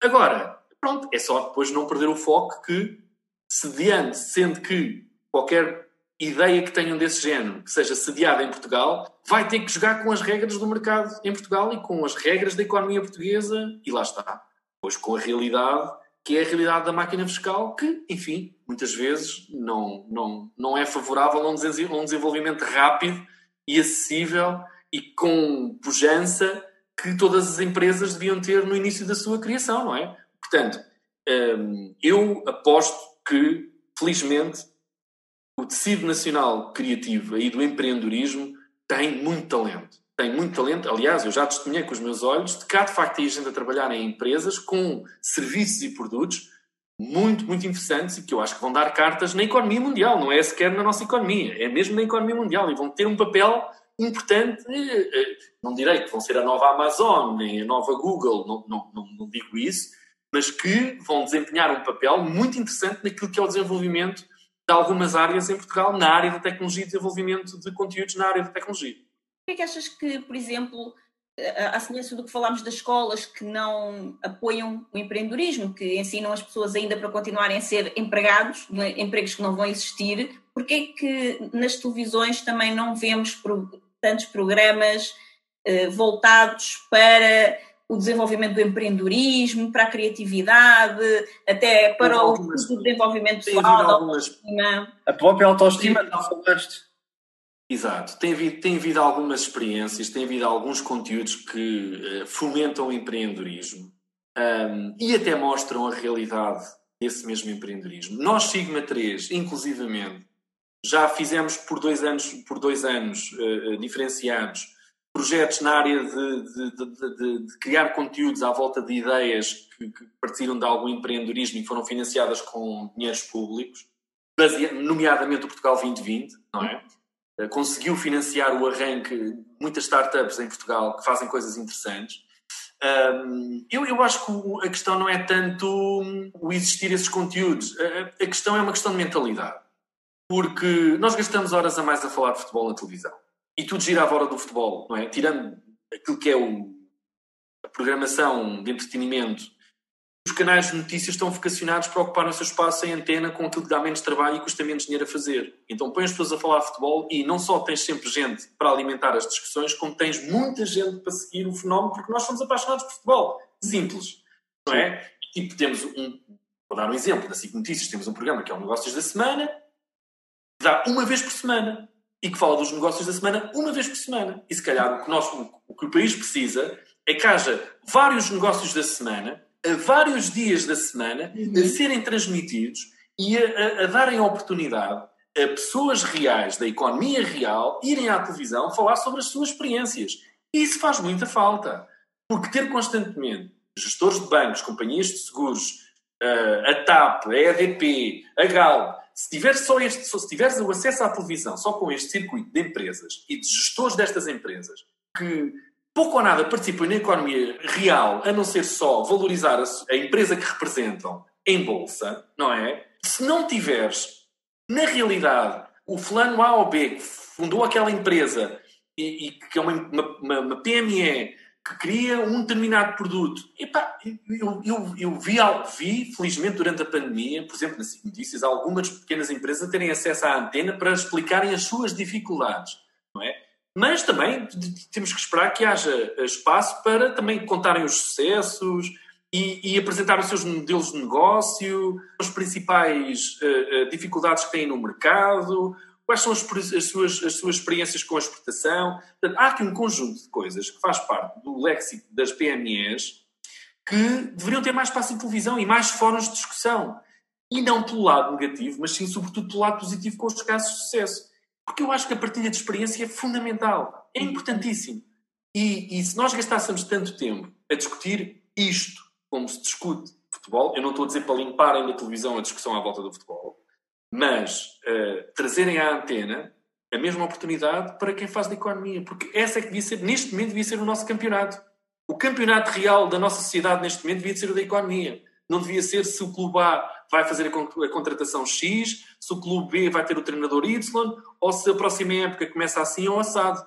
Agora, pronto, é só depois não perder o foco que, sediando, sendo que qualquer ideia que tenham desse género, que seja sediada em Portugal, vai ter que jogar com as regras do mercado em Portugal e com as regras da economia portuguesa, e lá está. Pois com a realidade que é a realidade da máquina fiscal, que, enfim, muitas vezes não, não, não é favorável a um desenvolvimento rápido e acessível e com pujança que todas as empresas deviam ter no início da sua criação, não é? Portanto, hum, eu aposto que, felizmente, o tecido nacional criativo e do empreendedorismo tem muito talento tem muito talento. Aliás, eu já testemunhei com os meus olhos de cá, de facto, tem gente a trabalhar em empresas com serviços e produtos muito, muito interessantes e que eu acho que vão dar cartas na economia mundial, não é sequer na nossa economia, é mesmo na economia mundial e vão ter um papel importante. Eh, não direi que vão ser a nova Amazon nem a nova Google, não, não, não, digo isso, mas que vão desempenhar um papel muito interessante naquilo que é o desenvolvimento de algumas áreas em Portugal, na área da tecnologia e desenvolvimento de conteúdos na área da tecnologia que é que achas que, por exemplo, à semelhança do que falámos das escolas que não apoiam o empreendedorismo, que ensinam as pessoas ainda para continuarem a ser empregados, empregos que não vão existir, porque é que nas televisões também não vemos tantos programas eh, voltados para o desenvolvimento do empreendedorismo, para a criatividade, até para algumas, o desenvolvimento pessoal, algumas, a própria autoestima, não falaste. Exato. Tem havido, tem havido algumas experiências, tem havido alguns conteúdos que uh, fomentam o empreendedorismo um, e até mostram a realidade desse mesmo empreendedorismo. Nós, Sigma 3, inclusivamente, já fizemos por dois anos, por dois anos uh, diferenciados projetos na área de, de, de, de, criar conteúdos à volta de ideias que, que partiram de algum empreendedorismo e foram financiadas com dinheiros públicos, nomeadamente o Portugal 2020, não é? Eh, conseguiu financiar o arranque de muitas startups em Portugal que fazem coisas interessantes. eu, eu acho que a questão não é tanto o existir esses conteúdos, a, a questão é uma questão de mentalidade. Porque nós gastamos horas a mais a falar de futebol na televisão. E tudo gira à volta do futebol, não é? Tirando aquilo que é o, a programação de entretenimento os canais de notícias estão vocacionados para ocupar o seu espaço em antena com aquilo que dá menos trabalho e custa menos dinheiro a fazer. Então põe as pessoas a falar de futebol e não só tens sempre gente para alimentar as discussões, como tens muita gente para seguir o fenómeno, porque nós somos apaixonados por futebol. Simples. Não é? Tipo, temos um. Vou dar um exemplo da SIC Notícias. Temos um programa que é o Negócios da Semana, dá uma vez por semana e que fala dos negócios da semana uma vez por semana. E se calhar o que, nós, o que o país precisa é que haja vários negócios da semana a vários dias da semana uhum. a serem transmitidos e a, a, a, darem oportunidade a pessoas reais da economia real irem à televisão falar sobre as suas experiências. E isso faz muita falta. Porque ter constantemente gestores de bancos, companhias de seguros, a TAP, a EDP, a GAL, se tiveres, só este, se tiveres o acesso à televisão só com este circuito de empresas e de gestores destas empresas que pouco ou nada participam na economia real, a não ser só valorizar a, a empresa que representam em bolsa, não é? Se não tiveres, na realidade, o fulano A ou B que fundou aquela empresa e, e que é uma, uma, uma, PME que cria um determinado produto. Epá, eu, eu, eu vi, vi, felizmente, durante a pandemia, por exemplo, nas notícias, algumas pequenas empresas terem acesso à antena para explicarem as suas dificuldades, não é? Mas também temos que esperar que haja espaço para também contarem os sucessos e, e apresentar os seus modelos de negócio, as principais uh, dificuldades que têm no mercado, quais são as, as, suas, as suas experiências com a exportação. Portanto, há aqui um conjunto de coisas que faz parte do léxico das PMEs que deveriam ter mais espaço em televisão e mais fóruns de discussão. E não pelo lado negativo, mas sim, sobretudo, pelo lado positivo com os casos de sucesso. Porque eu acho que a partilha de experiência é fundamental, é importantíssimo. E, e se nós gastássemos tanto tempo a discutir isto, como se discute futebol, eu não estou a dizer para limparem da televisão a discussão à volta do futebol, mas uh, trazerem à antena a mesma oportunidade para quem faz da economia, porque essa é que devia ser, neste momento, devia ser o nosso campeonato. O campeonato real da nossa sociedade neste momento devia ser o da economia. Não devia ser se o clube A vai fazer a contratação X, se o clube B vai ter o treinador Y, ou se a próxima época começa assim ou assado.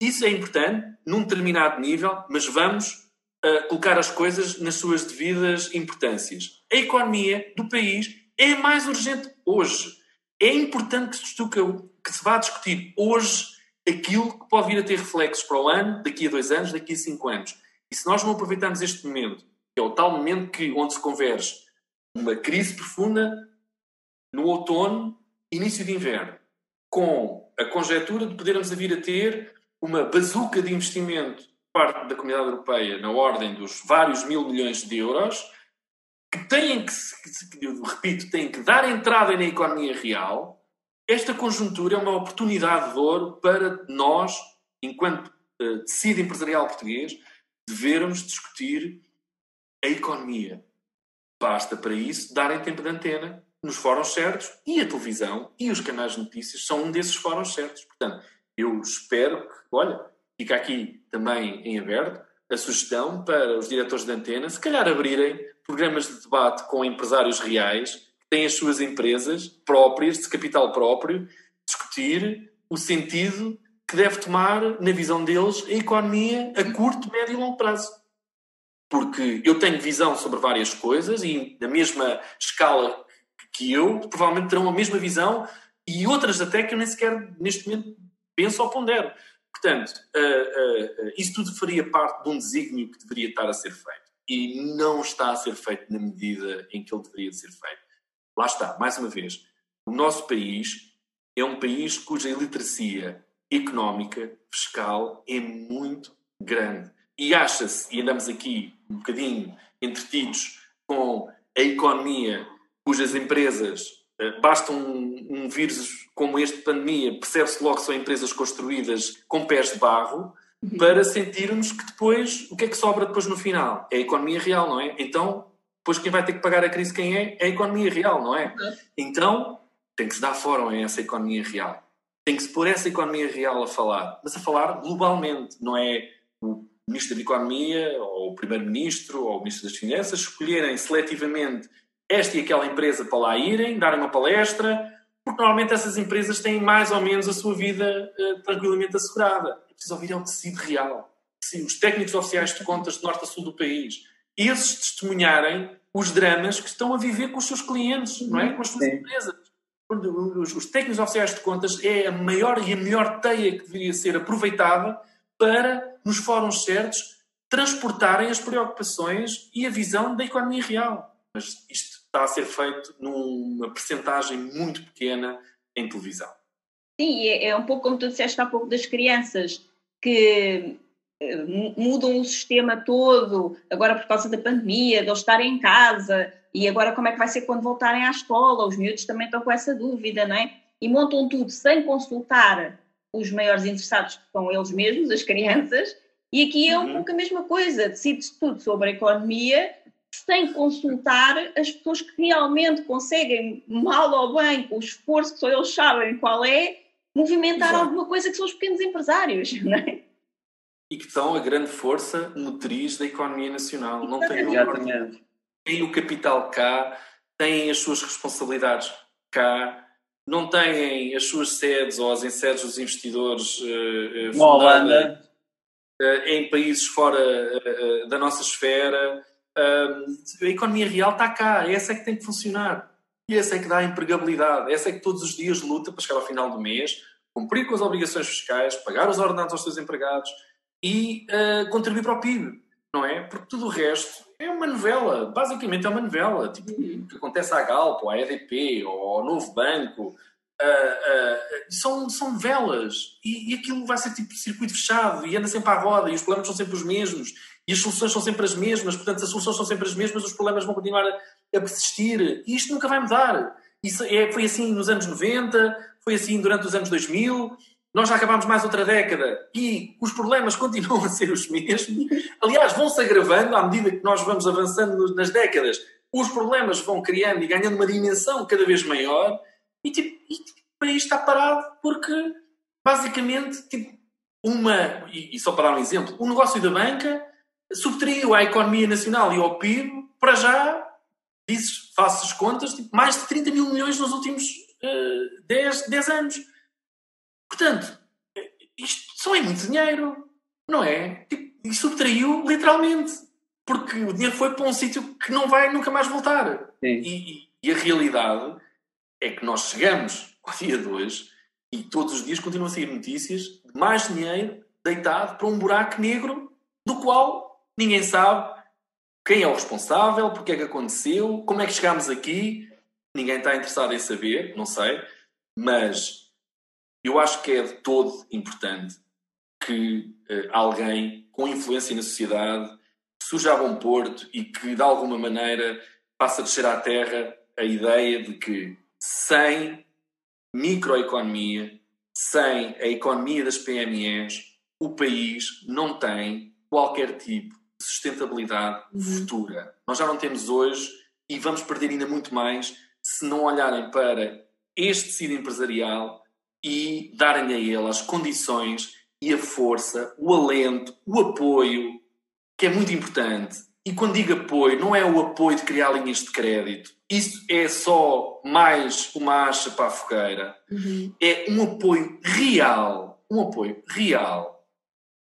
Isso é importante, num determinado nível, mas vamos uh, colocar as coisas nas suas devidas importâncias. A economia do país é mais urgente hoje. É importante que se, que se vá discutir hoje aquilo que pode vir a ter reflexos para o ano, daqui a dois anos, daqui a cinco anos. E se nós não aproveitarmos este momento, que é o tal momento que, onde se converge uma crise profunda no outono, início de inverno, com a conjectura de podermos vir a ter uma bazuca de investimento por parte da comunidade europeia na ordem dos vários mil milhões de euros, que têm que, que, repito, têm que dar entrada na economia real, esta conjuntura é uma oportunidade de ouro para nós, enquanto uh, tecido empresarial português, devermos discutir a economia. Basta para isso darem tempo de antena nos fóruns certos e a televisão e os canais de notícias são um desses fóruns certos. Portanto, eu espero que, olha, fica aqui também em aberto a sugestão para os diretores de antena, se calhar abrirem programas de debate com empresários reais que têm as suas empresas próprias, de capital próprio, discutir o sentido que deve tomar, na visão deles, a economia a curto, médio e longo prazo. Porque eu tenho visão sobre várias coisas e, na mesma escala que eu, provavelmente terão a mesma visão e outras até que eu nem sequer, neste momento, penso ou pondero. Portanto, uh, uh, isso tudo faria parte de um desígnio que deveria estar a ser feito. E não está a ser feito na medida em que ele deveria ser feito. Lá está, mais uma vez, o nosso país é um país cuja iliteracia económica, fiscal, é muito grande. E acha-se, e andamos aqui um bocadinho entretidos com a economia cujas empresas eh, basta um, um, vírus como este de pandemia, percebe-se logo que são empresas construídas com pés de barro, uhum. para sentirmos que depois, o que é que sobra depois no final? É a economia real, não é? Então, depois quem vai ter que pagar a crise quem é? É a economia real, não é? Uhum. Então, tem que se dar fórum a essa economia real. Tem que se pôr essa economia real a falar, mas a falar globalmente, não é o Ministro da Economia, ou o Primeiro-Ministro, ou o Ministro das Finanças escolherem seletivamente esta e aquela empresa para lá irem, darem uma palestra, porque normalmente essas empresas têm mais ou menos a sua vida uh, tranquilamente assegurada. Preciso ouvir é o tecido real. Sim, os técnicos oficiais de contas de norte a sul do país. Esses testemunharem os dramas que estão a viver com os seus clientes, não é? Com as suas Sim. empresas. Os, os técnicos oficiais de contas é a maior e a melhor teia que deveria ser aproveitada para, nos fóruns certos, transportarem as preocupações e a visão da economia real. Mas isto está a ser feito numa percentagem muito pequena em televisão. Sim, é, é um pouco como tu disseste há pouco das crianças que eh, mudam o sistema todo, agora por causa da pandemia, de eles estarem em casa, e agora como é que vai ser quando voltarem à escola? Os miúdos também estão com essa dúvida, não é? E montam tudo sem consultar os maiores interessados, que são eles mesmos, as crianças, e aqui é um uhum. pouco a mesma coisa, decide-se tudo sobre a economia sem consultar as pessoas que realmente conseguem, mal ou bem, o esforço que só eles sabem qual é, movimentar Exato. alguma coisa que são os pequenos empresários, não é? E que são a grande força motriz da economia nacional. Não tem, o, tem o capital cá, têm as suas responsabilidades cá, não têm as suas sedes ou as sedes dos investidores uh, Holanda. Uh, em países fora uh, da nossa esfera a economia real está cá, essa é que tem que funcionar. E essa é que dá empregabilidade, essa é que todos os dias luta para chegar ao final do mês, cumprir com as obrigações fiscais, pagar os ordenados aos seus empregados e uh, contribuir para o PIB, não é? Porque tudo o resto é uma novela, basicamente é uma novela, tipo o que acontece à Galp, ou à EDP, ou ao Novo Banco, Uh, uh, são, são novelas. E, e, aquilo vai ser tipo circuito fechado e anda sempre à roda e os problemas são sempre os mesmos e as soluções são sempre as mesmas, portanto, as soluções são sempre as mesmas, os problemas vão continuar a, a persistir. E isto nunca vai mudar. Isso é, foi assim nos anos 90, foi assim durante os anos 2000, nós já acabámos mais outra década e os problemas continuam a ser os mesmos. Aliás, vão-se agravando à medida que nós vamos avançando nas décadas. Os problemas vão criando e ganhando uma dimensão cada vez maior e, tipo, tipo, o país está parado porque, basicamente, tipo, uma, e, e só para dar um exemplo, o negócio da banca subtraiu à economia nacional e ao PIB, para já, dizes, faço as contas, tipo, mais de 30 mil milhões nos últimos uh, 10, 10 anos. Portanto, isto só é muito dinheiro, não é? Tipo, e subtraiu literalmente. Porque o dinheiro foi para um sítio que não vai nunca mais voltar. E, e, a realidade é que nós chegamos ao dia de hoje e todos os dias continuam a sair notícias de mais dinheiro deitado para um buraco negro do qual ninguém sabe quem é o responsável, porque é que aconteceu, como é que chegámos aqui. Ninguém está interessado em saber, não sei. Mas eu acho que é de todo importante que uh, alguém com influência na sociedade surja a bom porto e que de alguma maneira faça descer à terra a ideia de que sem microeconomia, sem a economia das PMEs, o país não tem qualquer tipo sustentabilidade uhum. futura. Nós já não temos hoje e vamos perder ainda muito mais se não olharem para este tecido empresarial e darem a ele as condições e a força, o alento, o apoio, que é muito importante. E quando digo apoio, não é o apoio de criar linhas de crédito. Isso é só mais uma acha para a fogueira. Uhum. É um apoio real, um apoio real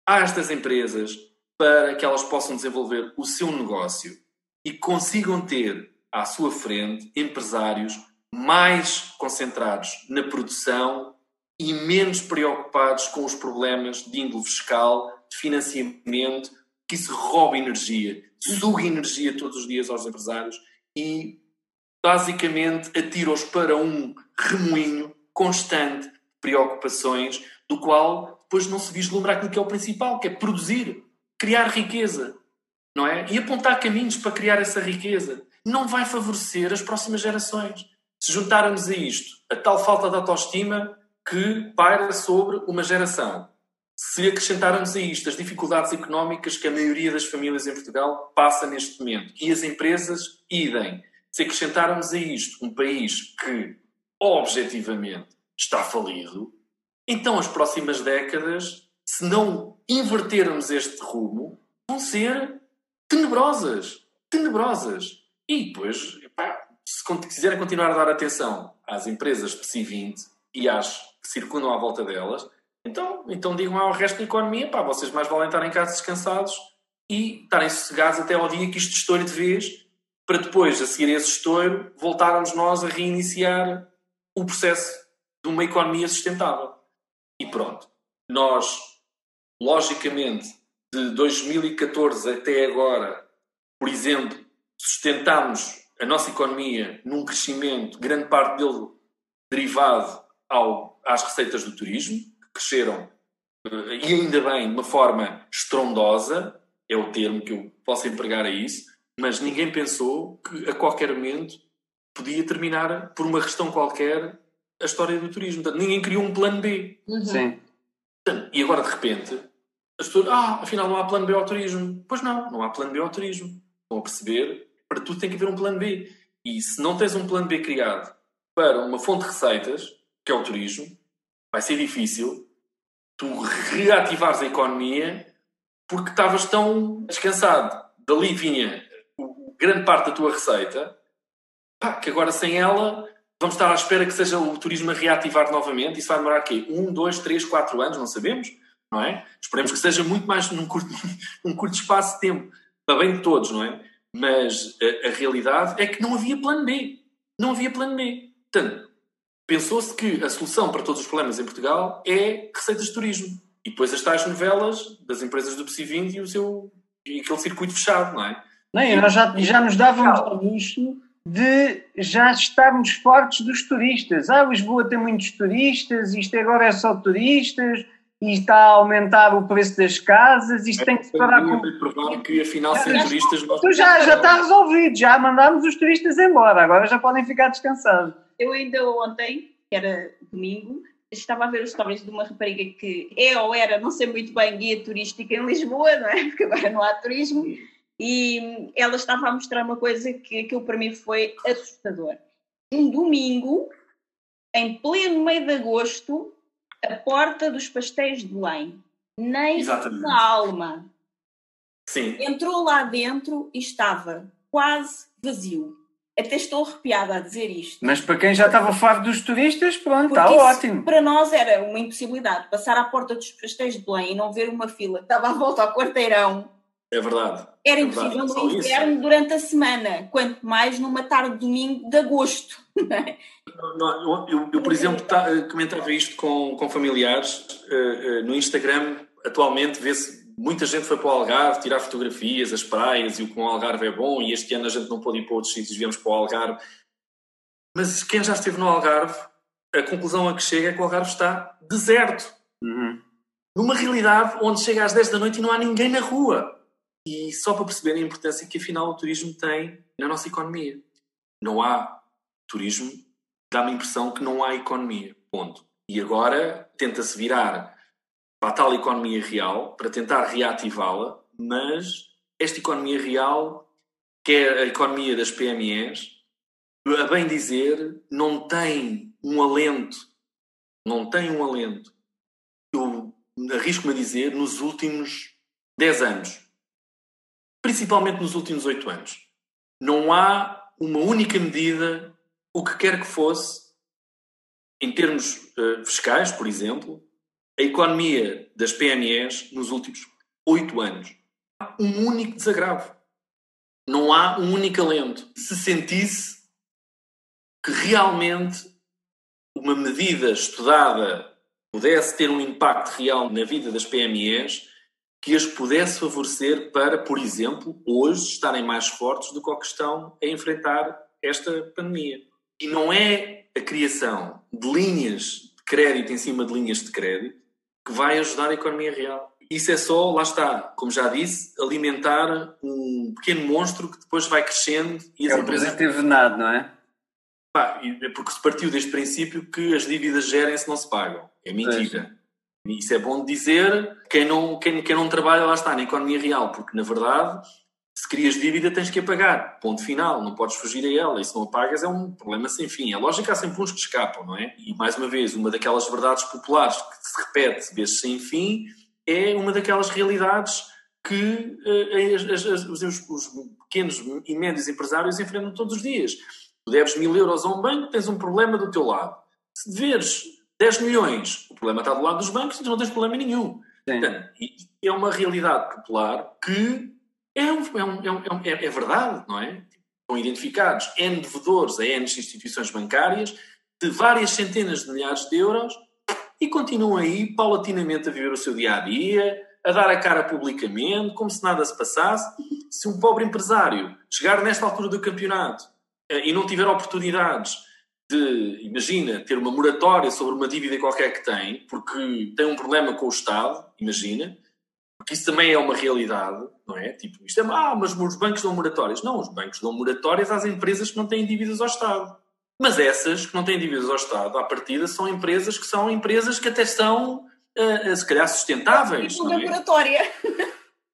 a estas empresas para que elas possam desenvolver o seu negócio e consigam ter à sua frente empresários mais concentrados na produção e menos preocupados com os problemas de índole fiscal, de financiamento, que isso rouba energia, suga energia todos os dias aos empresários e basicamente atira-os para um remoinho constante de preocupações, do qual depois não se vislumbra aquilo que é o principal, que é produzir, criar riqueza, não é? E apontar caminhos para criar essa riqueza. Não vai favorecer as próximas gerações. Se juntarmos a isto a tal falta de autoestima, que paira sobre uma geração. Se acrescentarmos a isto as dificuldades económicas que a maioria das famílias em Portugal passa neste momento e as empresas, idem. Se acrescentarmos a isto um país que objetivamente está falido, então as próximas décadas, se não invertermos este rumo, vão ser tenebrosas. Tenebrosas. E depois, epá, se quiserem continuar a dar atenção às empresas PSI 20 e às que circundam à volta delas, então, então digam ao resto da economia, pá, vocês mais valem estar em casa descansados e estarem sossegados até ao dia que isto estoure de vez, para depois, a seguir esse estouro, voltarmos nós a reiniciar o processo de uma economia sustentável. E pronto. Nós, logicamente, de 2014 até agora, por exemplo, sustentámos a nossa economia num crescimento, grande parte dele derivado ao às receitas do turismo, que cresceram, eh, e ainda bem, de uma forma estrondosa, é o termo que eu posso empregar a isso, mas ninguém pensou que a qualquer momento podia terminar por uma questão qualquer a história do turismo. Portanto, ninguém criou um plano B. Uhum. Sim. E agora, de repente, as pessoas, ah, afinal não há plano B ao turismo. Pois não, não há plano B ao turismo. Estão a perceber? Para tudo tem que haver um plano B. E se não tens um plano B criado para uma fonte de receitas, que é o turismo, vai ser difícil tu reativares a economia porque estavas tão descansado. Dali vinha grande parte da tua receita, pá, que agora sem ela vamos estar à espera que seja o turismo a reativar novamente. Isso vai demorar quê? Um, dois, três, quatro anos, não sabemos, não é? Esperemos que seja muito mais num curto, num curto espaço de tempo, para bem de todos, não é? Mas a, a realidade é que não havia plano B. Não havia plano B. Portanto, pensou-se que a solução para todos os problemas em Portugal é receitas de turismo. E depois as tais novelas das empresas do PSI20 e, o seu, e aquele circuito fechado, não é? Não, e nós já, já nos dávamos ao luxo de já estarmos fortes dos turistas. Ah, Lisboa tem muitos turistas, isto agora é só turistas, e está a aumentar o preço das casas, isto tem que se parar com... provar que afinal sem turistas... Tu já, já está resolvido, já mandámos os turistas embora, agora já podem ficar descansados. Eu ainda ontem, que era domingo, estava a ver os stories de uma rapariga que é ou era, não sei muito bem, guia turística em Lisboa, não é? Porque agora não há turismo. E ela estava a mostrar uma coisa que aquilo para mim foi assustador. Um domingo, em pleno meio de agosto, a porta dos pastéis de Belém. Nem Exatamente. uma alma. Sim. Entrou lá dentro e estava quase vazio. Até estou arrepiada a dizer isto. Mas para quem já estava farto dos turistas, pronto, Porque está ótimo. Para nós era uma impossibilidade passar à porta dos pastéis de Belém e não ver uma fila que estava à volta ao quarteirão. É verdade. Era É impossível verdade, no isso. inverno durante a semana, quanto mais numa tarde de domingo de agosto. não é? Não, eu, eu- eu, por exemplo, tá- eh, comentava isto com, com familiares eh, eh, no Instagram. Atualmente vê-se muita gente foi para o Algarve tirar fotografias, as praias e o que o Algarve é bom. E este ano a gente não pôde ir para outros sítios, viemos para o Algarve. Mas quem já esteve no Algarve, a conclusão a que chega é que o Algarve está deserto. Uhum. Numa realidade onde chega às 10 da noite e não há ninguém na rua. E só para perceberem a importância que afinal o turismo tem na nossa economia. Não há turismo, dá-me a impressão que não há economia. Ponto. E agora tenta-se virar para a tal economia real, para tentar reativá-la, mas esta economia real, que é a economia das PMEs, a bem dizer, não tem um alento, não tem um alento, eu arrisco-me a dizer, nos últimos 10 anos. Principalmente nos últimos 8 anos. Não há uma única medida, o que quer que fosse, em termos eh, fiscais, por exemplo, a economia das PMEs nos últimos 8 anos. Há um único desagravo. Não há um único alento. Se sentisse que realmente uma medida estudada pudesse ter um impacto real na vida das PMEs que as pudesse favorecer para, por exemplo, hoje estarem mais fortes do que o que estão a enfrentar esta pandemia. E não é a criação de linhas de crédito em cima de linhas de crédito que vai ajudar a economia real. Isso é só, lá está, como já disse, alimentar um pequeno monstro que depois vai crescendo e as É empresas presente venado, não é? Pá, é porque se partiu deste princípio que as dívidas gerem-se não se pagam. É mentira. Isso é bom dizer quem não, quem, quem não trabalha lá está na economia real, porque na verdade, se crias dívida tens que a pagar. Ponto final, não podes fugir a ela. E se não a pagas é um problema sem fim. A lógica há sempre uns que escapam, não é? E mais uma vez, uma daquelas verdades populares que se repete vezes sem fim é uma daquelas realidades que eh, as- as- os, os pequenos e médios empresários enfrentam todos os dias. Tu deves mil euros a um banco, tens um problema do teu lado. Se deveres 10 milhões, o problema está do lado dos bancos e tu não tens problema nenhum. Sim. Portanto, é uma realidade popular que é, um- é um- é um- é é- é verdade, não é? Estão identificados N devedores a N instituições bancárias de várias centenas de milhares de euros e continuam aí paulatinamente a viver o seu dia a dia, a dar a cara publicamente, como se nada se passasse. Se um pobre empresário chegar nesta altura do campeonato eh, e não tiver oportunidades de, imagina, ter uma moratória sobre uma dívida qualquer que tem, porque tem um problema com o Estado, imagina, porque isso também é uma realidade, não é? Tipo, isto é, ah, mas os bancos dão moratórias. Não, os bancos dão moratórias às empresas que não têm dívidas ao Estado. Mas essas que não têm dívidas ao Estado, à partida, são empresas que são empresas que até são, eh, se calhar, sustentáveis. Tipo não é? laboratória.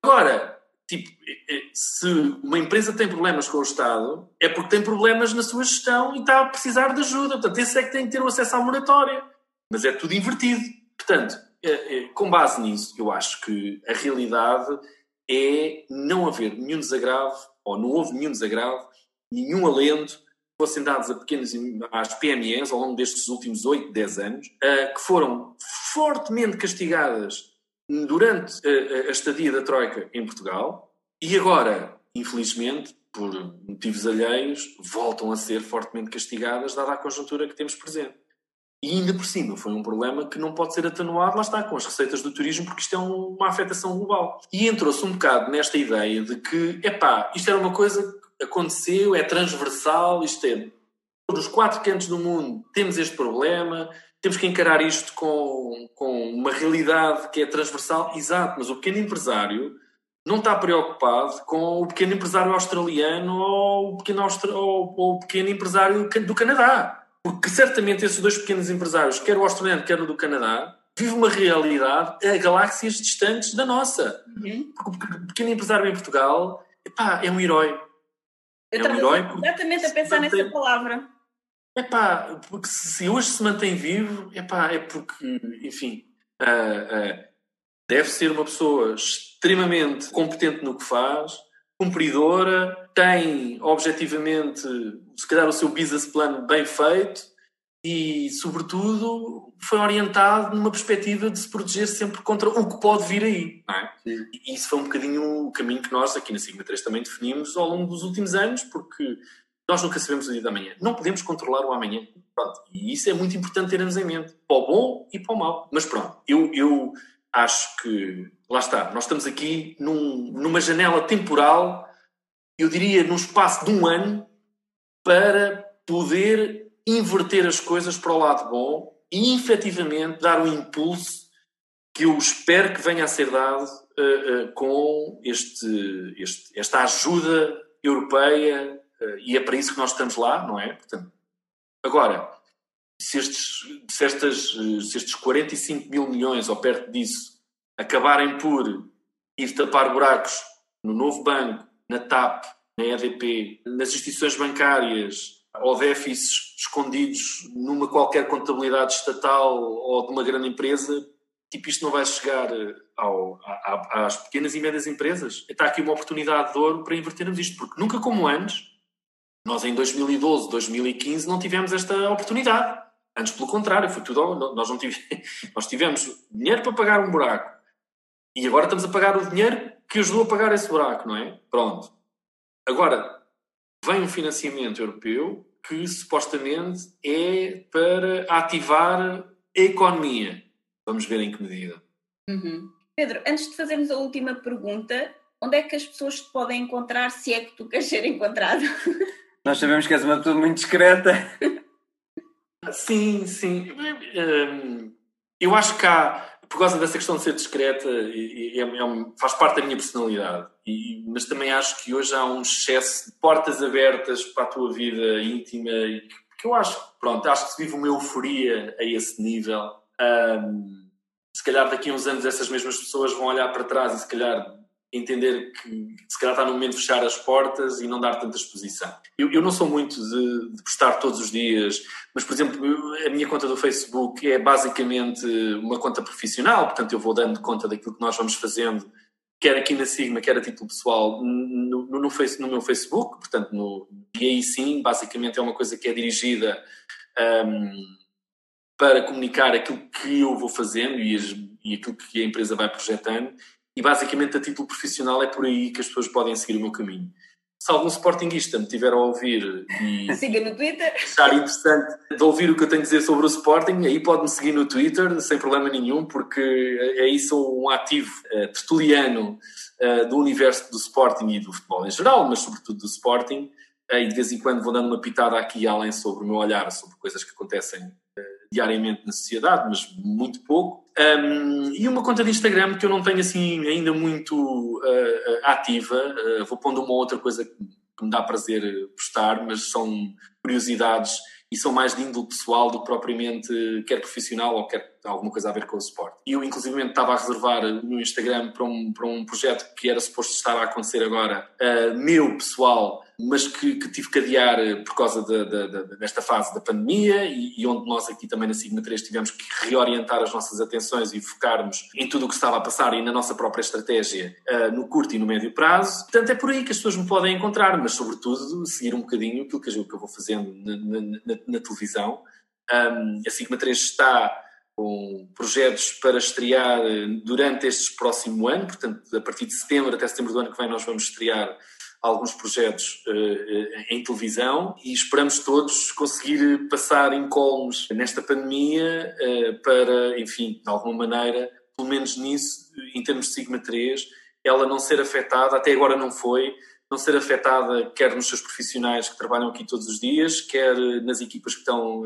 Agora, tipo, eh, eh, se uma empresa tem problemas com o Estado, é porque tem problemas na sua gestão e está a precisar de ajuda. Portanto, esse é que tem que ter o acesso à moratória. Mas é tudo invertido. Portanto, eh, com base nisso, eu acho que a realidade é não haver nenhum desagravo, ou não houve nenhum desagravo, nenhum alento fossem dados a pequenas, às PMEs ao longo destes últimos 8, 10 anos, eh, que foram fortemente castigadas durante a, a estadia da Troika em Portugal e agora, infelizmente, por motivos alheios, voltam a ser fortemente castigadas, dada a conjuntura que temos presente. E ainda por cima, foi um problema que não pode ser atenuado, lá está, com as receitas do turismo, porque isto é um- uma afetação global. E entrou-se um bocado nesta ideia de que, epá, isto era uma coisa que aconteceu, é transversal, isto é, os quatro cantos do mundo temos este problema, temos que encarar isto com, com uma realidade que é transversal, exato, mas o pequeno empresário não está preocupado com o pequeno empresário australiano ou o pequeno, austra... ou, ou o pequeno empresário do Canadá. Porque certamente esses dois pequenos empresários, quer o australiano, quer o do Canadá, vivem uma realidade a galáxias distantes da nossa. Uhum. Porque o pequeno empresário em Portugal epá, é um herói. Eu é um herói exatamente a pensar nessa palavra. Epá, porque se hoje se mantém vivo, epá, é porque, enfim, uh, uh, deve ser uma pessoa extremamente competente no que faz, cumpridora, tem objetivamente, se calhar, o seu business plan bem feito e, sobretudo, foi orientado numa perspectiva de se proteger sempre contra o que pode vir aí. É? E isso foi um bocadinho o caminho que nós aqui na Sigma 3 também definimos ao longo dos últimos anos, porque nós nunca sabemos o dia da manhã. Não podemos controlar o amanhã. Pronto. E isso é muito importante termos em mente, para o bom e para o mau. Mas pronto, eu, eu acho que, lá está, nós estamos aqui num, numa janela temporal, eu diria num espaço de um ano, para poder inverter as coisas para o lado bom e efetivamente dar o impulso que eu espero que venha a ser dado uh, uh, com este, este, esta ajuda europeia e é para isso que nós estamos lá, não é? Portanto, agora, se estes, se, estas, se estes 45 mil milhões ou perto disso acabarem por ir tapar buracos no novo banco, na TAP, na EDP, nas instituições bancárias ou déficits escondidos numa qualquer contabilidade estatal ou de uma grande empresa, tipo, isto não vai chegar ao, às pequenas e médias empresas. Está aqui uma oportunidade de ouro para invertermos isto, porque nunca como antes, nós em 2012, 2015 não tivemos esta oportunidade. Antes, pelo contrário, foi tudo. Nós, não tivemos, nós tivemos dinheiro para pagar um buraco e agora estamos a pagar o dinheiro que ajudou a pagar esse buraco, não é? Pronto. Agora, vem um financiamento europeu que supostamente é para ativar a economia. Vamos ver em que medida. Uhum. Pedro, antes de fazermos a última pergunta, onde é que as pessoas te podem encontrar se é que tu queres ser encontrado? Nós sabemos que és uma pessoa muito discreta. Sim, sim. Hum, eu acho que há, por causa dessa questão de ser discreta, é, é, faz parte da minha personalidade. E, mas também acho que hoje há um excesso de portas abertas para a tua vida íntima que eu acho, pronto, acho que se vive uma euforia a esse nível. Um, se calhar daqui a uns anos essas mesmas pessoas vão olhar para trás e se calhar entender que se calhar está no momento de fechar as portas e não dar tanta exposição. Eu, eu não sou muito de, de, postar todos os dias, mas, por exemplo, a minha conta do Facebook é basicamente uma conta profissional, portanto eu vou dando conta daquilo que nós vamos fazendo, quer aqui na Sigma, quer a título pessoal, no, no, no, no meu Facebook, portanto, no, e aí sim, basicamente é uma coisa que é dirigida um, para comunicar aquilo que eu vou fazendo e, as, e aquilo que a empresa vai projetando e basicamente a título profissional é por aí que as pessoas podem seguir o meu caminho. Se algum sportinguista me tiver a ouvir e Siga no Twitter. achar interessante de ouvir o que eu tenho a dizer sobre o Sporting, aí pode-me seguir no Twitter, sem problema nenhum, porque aí sou um ativo uh, tertuliano uh, do universo do Sporting e do futebol em geral, mas sobretudo do Sporting. Uh, e de vez em quando vou dando uma pitada aqui e além sobre o meu olhar sobre coisas que acontecem diariamente na sociedade, mas muito pouco. Um, e uma conta de Instagram que eu não tenho assim ainda muito uh, ativa, uh, vou pondo uma outra coisa que, me dá prazer postar, mas são curiosidades e são mais de índole pessoal do que propriamente quer profissional ou quer alguma coisa a ver com o suporte. Eu, inclusive, estava a reservar no Instagram para um, para um projeto que era suposto estar a acontecer agora, uh, meu pessoal, mas que, que, tive que adiar por causa de, de, de, desta fase da pandemia e, e, onde nós aqui também na Sigma 3 tivemos que reorientar as nossas atenções e focarmos em tudo o que estava a passar e na nossa própria estratégia uh, no curto e no médio prazo. Portanto, é por aí que as pessoas me podem encontrar, mas sobretudo seguir um bocadinho aquilo que eu vou fazendo na, na, na televisão. Um, a Sigma 3 está com projetos para estrear eh, durante este próximo ano, portanto, a partir de setembro até setembro do ano que vem, nós vamos estrear alguns projetos uh, em televisão e esperamos todos conseguir passar incólumes nesta pandemia para, enfim, de alguma maneira, pelo menos nisso, em termos de Sigma 3, ela não ser afetada, até agora não foi, não ser afetada quer nos seus profissionais que trabalham aqui todos os dias, quer nas equipas que estão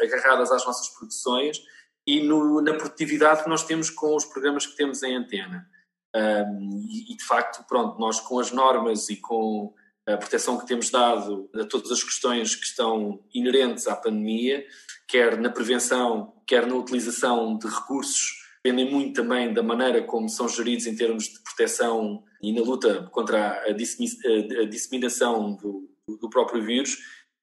agarradas às nossas produções e no, na produtividade que nós temos com os programas que temos em antena. Um, e, de facto, pronto, nós com as normas e com a proteção que temos dado a todas as questões que estão inerentes à pandemia, quer na prevenção, quer na utilização de recursos, dependem muito também da maneira como são geridos em termos de proteção e na luta contra a, disseminação do, do próprio vírus.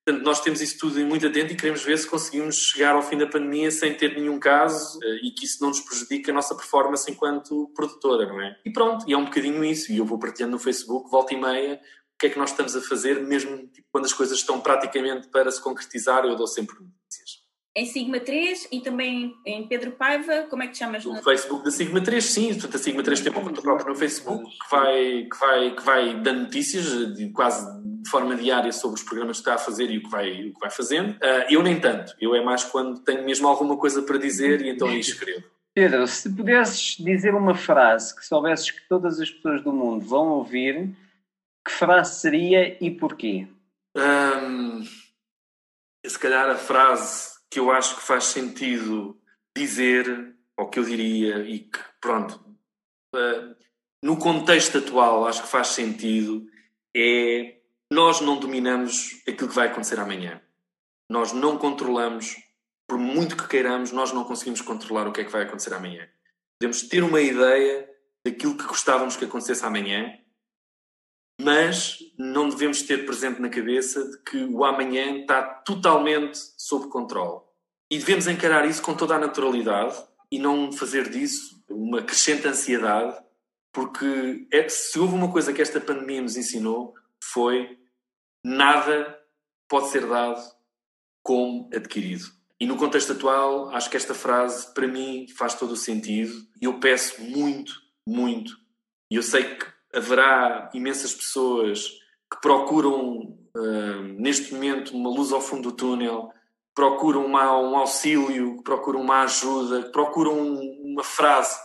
Portanto, nós temos isso tudo muito atento e queremos ver se conseguimos chegar ao fim da pandemia sem ter nenhum caso eh, e que isso não nos prejudique a nossa performance enquanto produtora, não é? E pronto, e é um bocadinho isso. E eu vou partilhando no Facebook, volta e meia, o que é que nós estamos a fazer, mesmo tipo, quando as coisas estão praticamente para se concretizar, eu dou sempre notícias em Sigma 3 e também em Pedro Paiva, como é que te chamas? No Facebook da Sigma 3, sim, portanto a Sigma 3 tem uma conta própria no Facebook que vai, que vai, que vai dando notícias de, quase de forma diária sobre os programas que está a fazer e o que vai, o que vai fazendo. Uh, eu nem tanto, eu é mais quando tenho mesmo alguma coisa para dizer e então aí escrevo. Pedro, se pudesses dizer uma frase que soubesses que todas as pessoas do mundo vão ouvir, que frase seria e porquê? Um, se calhar a frase que eu acho que faz sentido dizer, ou que eu diria, e que, pronto, uh, no contexto atual acho que faz sentido, é nós não dominamos aquilo que vai acontecer amanhã. Nós não controlamos, por muito que queiramos, nós não conseguimos controlar o que é que vai acontecer amanhã. Podemos ter uma ideia daquilo que gostávamos que acontecesse amanhã, mas não devemos ter presente na cabeça de que o amanhã está totalmente sob controle. E devemos encarar isso com toda a naturalidade e não fazer disso uma crescente ansiedade, porque é, se houve uma coisa que esta pandemia nos ensinou foi nada pode ser dado como adquirido. E no contexto atual, acho que esta frase, para mim, faz todo o sentido. E eu peço muito, muito, e eu sei que haverá imensas pessoas que procuram, uh, neste momento, uma luz ao fundo do túnel, procuram uma, um auxílio, procuram uma ajuda, procuram uma frase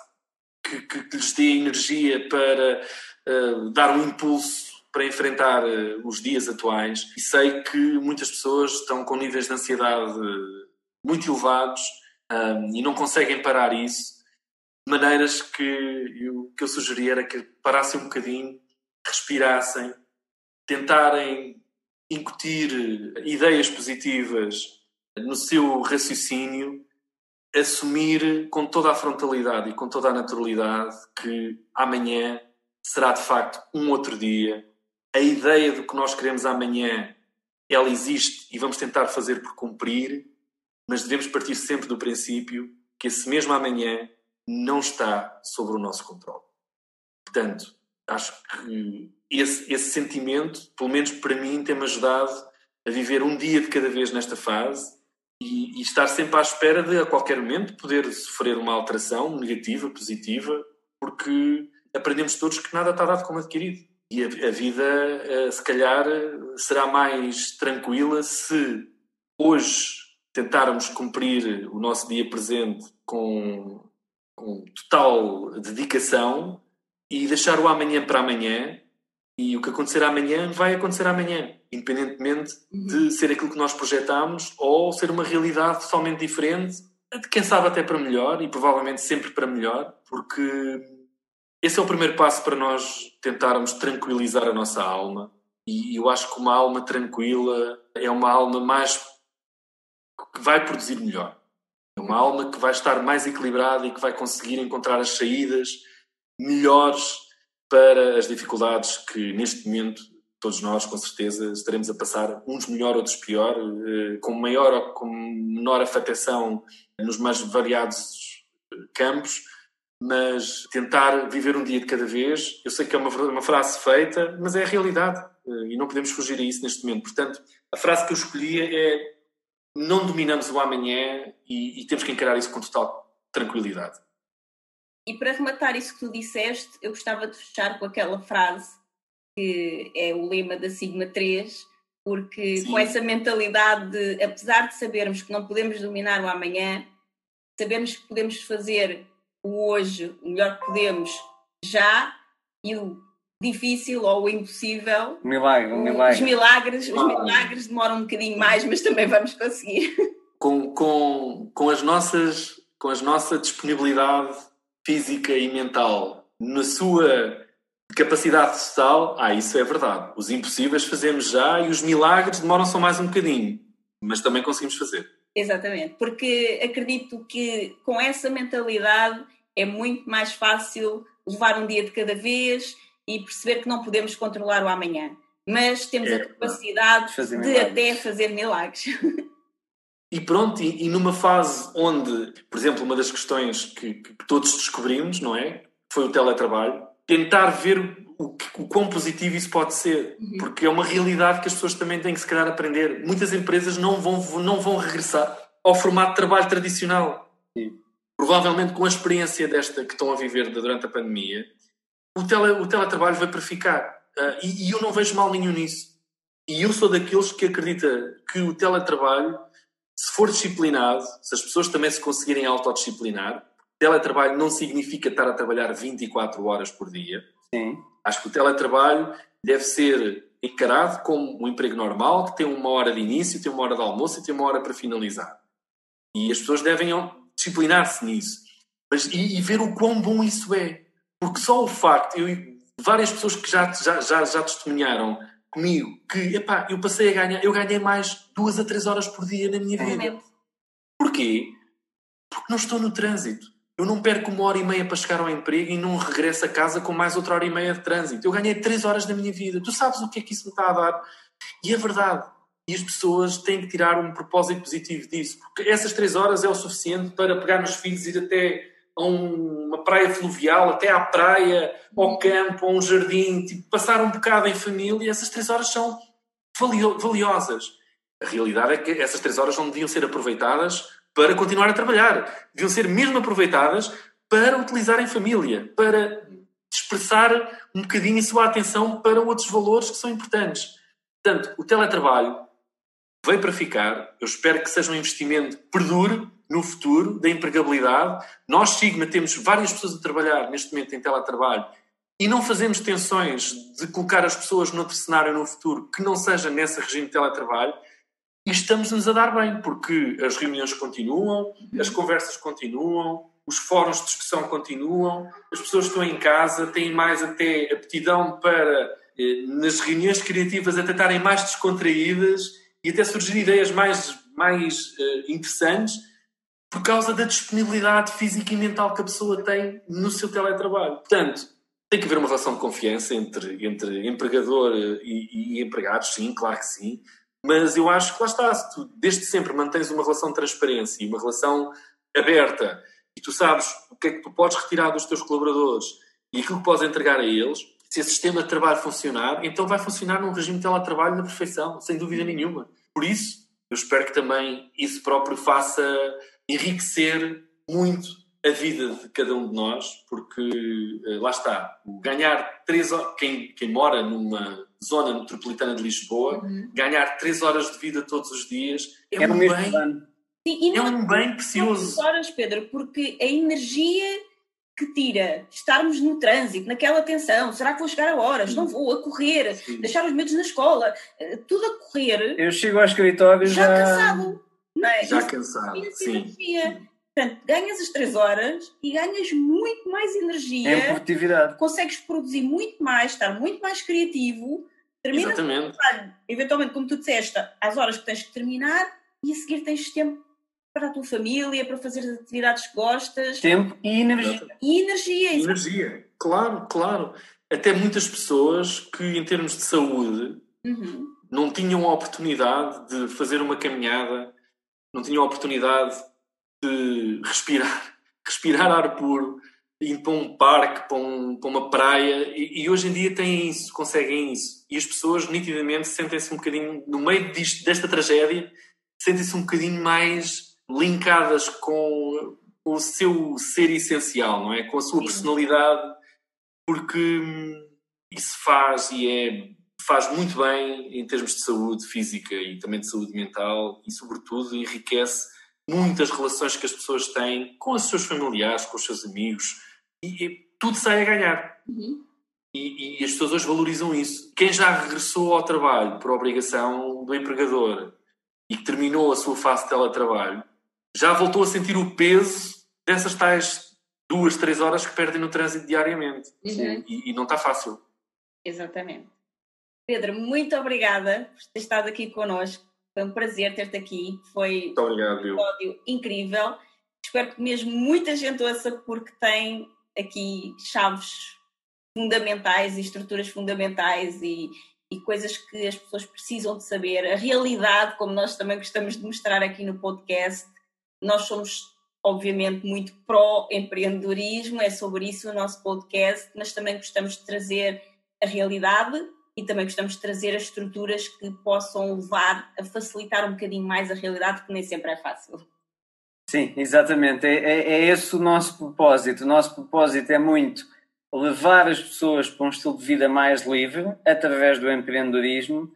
que, que, que lhes dê energia para uh, dar um impulso para enfrentar uh, os dias atuais. E sei que muitas pessoas estão com níveis de ansiedade muito elevados um, e não conseguem parar isso. Maneiras que eu, que eu sugeria era que parassem um bocadinho, respirassem, tentarem incutir ideias positivas no seu raciocínio, assumir com toda a frontalidade e com toda a naturalidade que amanhã será de facto um outro dia. A ideia do que nós queremos amanhã, ela existe e vamos tentar fazer por cumprir, mas devemos partir sempre do princípio que esse mesmo amanhã não está sobre o nosso controle. Portanto, acho que esse, esse sentimento, pelo menos para mim, tem-me ajudado a viver um dia de cada vez nesta fase e, e, estar sempre à espera de, a qualquer momento, poder sofrer uma alteração negativa, positiva, porque aprendemos todos que nada está dado como adquirido. E a, a vida, eh, se calhar, será mais tranquila se hoje tentarmos cumprir o nosso dia presente com, com total dedicação e deixar o amanhã para amanhã e o que acontecer amanhã vai acontecer amanhã, independentemente de uhum. ser aquilo que nós projetámos ou ser uma realidade totalmente diferente, de quem sabe até para melhor e provavelmente sempre para melhor, porque esse é o primeiro passo para nós tentarmos tranquilizar a nossa alma. E eu acho que uma alma tranquila é uma alma mais que vai produzir melhor. É uma alma que vai estar mais equilibrada e que vai conseguir encontrar as saídas melhores para as dificuldades que neste momento todos nós com certeza estaremos a passar, uns melhor, outros pior, eh, com maior ou com menor afetação nos mais variados campos, mas tentar viver um dia de cada vez. Eu sei que é uma, uma frase feita, mas é a realidade eh, e não podemos fugir a isso neste momento. Portanto, a frase que eu escolhi é: não dominamos o amanhã e, e temos que encarar isso com total tranquilidade. E para rematar isso que tu disseste, eu gostava de fechar com aquela frase que é o lema da Sigma 3, porque Sim. com essa mentalidade de, apesar de sabermos que não podemos dominar o amanhã, sabemos que podemos fazer o hoje o melhor que podemos já e o difícil ou o impossível. Milagre, Os milagre. milagres, os milagres demoram um bocadinho mais, mas também vamos conseguir. Com, com, com, as nossas, com a nossa disponibilidade física e mental na sua capacidade total, ah, isso é verdade. Os impossíveis fazemos já e os milagres demoram só mais um bocadinho, mas também conseguimos fazer. Exatamente, porque acredito que com essa mentalidade é muito mais fácil levar um dia de cada vez e perceber que não podemos controlar o amanhã, mas temos É, a capacidade de milagres. até fazer milagres. E pronto, e, e numa fase onde, por exemplo, uma das questões que, que todos descobrimos, não é? Foi o teletrabalho. Tentar ver o, o quão positivo isso pode ser, porque é uma realidade que as pessoas também têm que se calhar aprender. Muitas empresas não vão, não vão regressar ao formato de trabalho tradicional. Sim. Provavelmente com a experiência desta que estão a viver durante a pandemia, o, tele, o teletrabalho vai para ficar. Ah, e, e eu não vejo mal nenhum nisso. E eu sou daqueles que acredita que o teletrabalho se for disciplinado, se as pessoas também se conseguirem autodisciplinar, teletrabalho não significa estar a trabalhar 24 horas por dia. Sim. Acho que o teletrabalho deve ser encarado como um emprego normal, que tem uma hora de início, tem uma hora de almoço e tem uma hora para finalizar. E as pessoas devem disciplinar-se nisso. Mas, e, e ver o quão bom isso é. Porque só o facto, eu, várias pessoas que já, já, já, já testemunharam comigo que epá, eu passei a ganhar, eu ganhei mais duas a três horas por dia na minha vida. Realmente. Porquê? Porque não estou no trânsito. Eu não perco uma hora e meia para chegar ao emprego e não regresso a casa com mais outra hora e meia de trânsito. Eu ganhei três horas da minha vida. Tu sabes o que é que isso me está a dar? E é verdade. E as pessoas têm que tirar um propósito positivo disso. Porque essas três horas é o suficiente para pegar nos filhos e ir até a um- uma praia fluvial, até à praia, ao campo, a um jardim, tipo, passar um bocado em família. Essas três horas são valio- valiosas. A realidade é que essas três horas não deviam ser aproveitadas para continuar a trabalhar. Deviam ser mesmo aproveitadas para utilizar em família, para expressar um bocadinho a sua atenção para outros valores que são importantes. Portanto, o teletrabalho veio para ficar. Eu espero que seja um investimento que perdure no futuro da empregabilidade. Nós, Sigma, temos várias pessoas a trabalhar neste momento em teletrabalho e não fazemos tensões de colocar as pessoas noutro cenário no futuro que não seja nesse regime de teletrabalho e estamos-nos a dar bem, porque as reuniões continuam, as conversas continuam, os fóruns de discussão continuam, as pessoas estão em casa, têm mais até aptidão para, eh, nas reuniões criativas, até estarem mais descontraídas e até surgir ideias mais, mais eh, interessantes por causa da disponibilidade física e mental que a pessoa tem no seu teletrabalho. Portanto, tem que haver uma relação de confiança entre, entre empregador eh, e, e empregados, sim, claro que sim. Mas eu acho que lá está, se tu desde sempre mantens uma relação de transparência e uma relação aberta e tu sabes o que é que tu podes retirar dos teus colaboradores e aquilo que podes entregar a eles, se esse sistema de trabalho funcionar, então vai funcionar num regime de teletrabalho na perfeição, sem dúvida nenhuma. Por isso, eu espero que também isso próprio faça enriquecer muito a vida de cada um de nós, porque eh, lá está, ganhar três horas, quem, quem mora numa zona metropolitana de Lisboa, ganhar três horas de vida todos os dias é, É um mesmo bem, plano. Sim, e é não um bem Não precioso. horas, Pedro, porque a energia que tira estarmos no trânsito, naquela tensão, será que vou chegar a horas? Não vou, a correr, Sim. deixar os medos na escola, eh, tudo a correr, Eu chego ao escritório já, já. cansado. Não é? Já Isso cansado, essa sim. Portanto, ganhas as três horas e ganhas muito mais energia, produtividade. consegues produzir muito mais, estar muito mais criativo, terminas o Exatamente. trabalho, eventualmente, como tu disseste, às horas que tens que terminar e a seguir tens tempo para a tua família, para fazer as atividades que gostas Tempo e energia. e energia. isso. Energia, claro, claro. Até muitas pessoas que, em termos de saúde, Uhum. não tinham a oportunidade de fazer uma caminhada, não tinham a oportunidade de respirar, respirar ar puro, ir para um parque, para, um- para uma praia, e, e hoje em dia têm isso, conseguem isso. E as pessoas nitidamente sentem-se um bocadinho, no meio disto, desta tragédia, sentem-se um bocadinho mais linkadas com, o seu ser essencial, não é? Com a sua Sim. personalidade, porque hum, isso faz e é faz muito bem em termos de saúde física e também de saúde mental e sobretudo enriquece muitas relações que as pessoas têm com os seus familiares, com os seus amigos e, e tudo sai a ganhar. Uhum. E, e, as pessoas hoje valorizam isso. Quem já regressou ao trabalho por obrigação do empregador e que terminou a sua fase de teletrabalho, já voltou a sentir o peso dessas tais duas, três horas que perdem no trânsito diariamente. Uhum. E, e não está fácil. Exatamente. Pedro, muito obrigada por ter estado aqui connosco. Foi um prazer ter-te aqui. Foi Muito obrigado, um episódio incrível. Espero que mesmo muita gente ouça, porque tem aqui chaves fundamentais e estruturas fundamentais e, e coisas que as pessoas precisam de saber. A realidade, como nós também gostamos de mostrar aqui no podcast, nós somos obviamente muito pró-empreendedorismo, é sobre isso o nosso podcast, mas também gostamos de trazer a realidade e também gostamos de trazer as estruturas que possam levar a facilitar um bocadinho mais a realidade, que nem sempre é fácil. Sim, exatamente. É, é, é esse o nosso propósito. O nosso propósito é muito levar as pessoas para um estilo de vida mais livre através do empreendedorismo,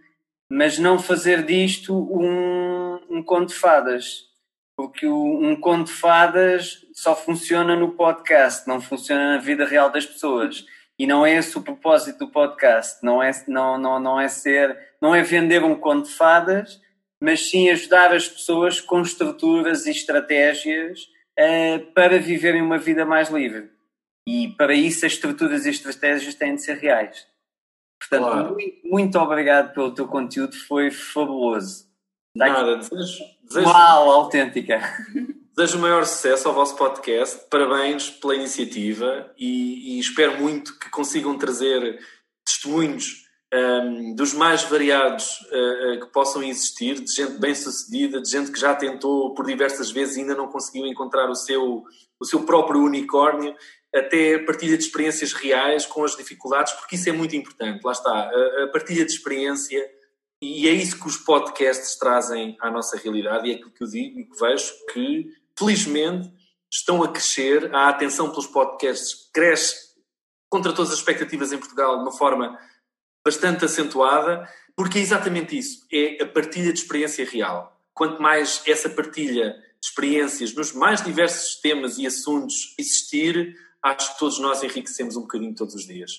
mas não fazer disto um, um conto de fadas. Porque um conto de fadas só funciona no podcast, não funciona na vida real das pessoas. E não é esse o propósito do podcast. Não é, não, não, não é ser, não é vender um conto de fadas, mas sim ajudar as pessoas com estruturas e estratégias uh, para viverem uma vida mais livre. E para isso as estruturas e estratégias têm de ser reais. Portanto, Claro. muito, muito obrigado pelo teu conteúdo, foi fabuloso. Aqui Nada, desejo, desejo, aula autêntica. desejo o maior sucesso ao vosso podcast. Parabéns pela iniciativa e, e espero muito que consigam trazer testemunhos hum, dos mais variados uh, uh, que possam existir, de gente bem sucedida, de gente que já tentou por diversas vezes e ainda não conseguiu encontrar o seu, o seu próprio unicórnio, até partilha de experiências reais com as dificuldades, porque isso é muito importante. Lá está, a, a partilha de experiência e é isso que os podcasts trazem à nossa realidade e é aquilo que eu digo e que vejo que, felizmente, estão a crescer. A atenção pelos podcasts cresce contra todas as expectativas em Portugal de uma forma bastante acentuada, porque é exatamente isso, é a partilha de experiência real. Quanto mais essa partilha de experiências nos mais diversos temas e assuntos existir, acho que todos nós enriquecemos um bocadinho todos os dias.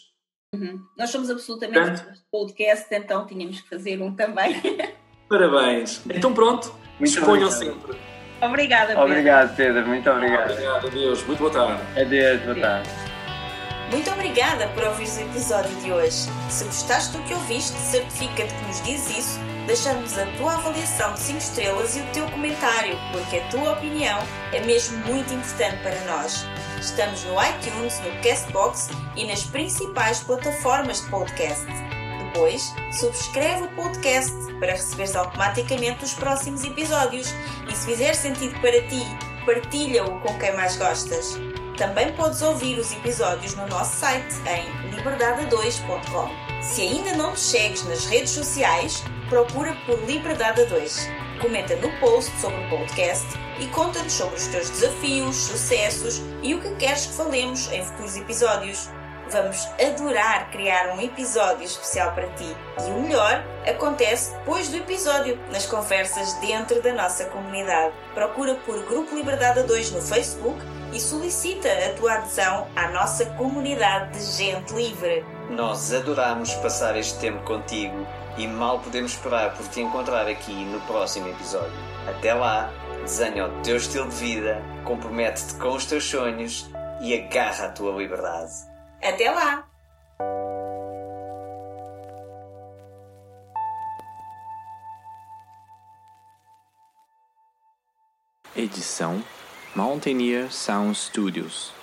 Uhum. Nós somos absolutamente Portanto- podcast, então tínhamos que fazer um também. Parabéns. Então pronto, Muito disponham obrigado. sempre. Obrigada, Pedro. Obrigado, Pedro. Muito obrigado. Obrigado, adeus. Muito boa tarde. Adeus, boa tarde. Muito obrigada por ouvires o episódio de hoje. Se gostaste do que ouviste, certifica-te que nos dizes isso, deixando-nos a tua avaliação de 5 estrelas e o teu comentário, porque a tua opinião é mesmo muito importante para nós. Estamos no iTunes, no Castbox e nas principais plataformas de podcast. Depois, subscreve o podcast para receberes automaticamente os próximos episódios e se fizer sentido para ti, partilha-o com quem mais gostas. Também podes ouvir os episódios no nosso site em liberdade2.com. Se ainda não nos segues nas redes sociais, procura por Liberdade 2. Comenta no post sobre o podcast e conta-nos sobre os teus desafios, sucessos e o que queres que falemos em futuros episódios. Vamos adorar criar um episódio especial para ti. E o melhor acontece depois do episódio, nas conversas dentro da nossa comunidade. Procura por Grupo Liberdade 2 no Facebook e solicita a tua adesão à nossa comunidade de gente livre. Nós adoramos passar este tempo contigo e mal podemos esperar por te encontrar aqui no próximo episódio. Até lá, desenha o teu estilo de vida, compromete-te com os teus sonhos e agarra a tua liberdade. Até lá! Edição Mountaineer Sound Studios.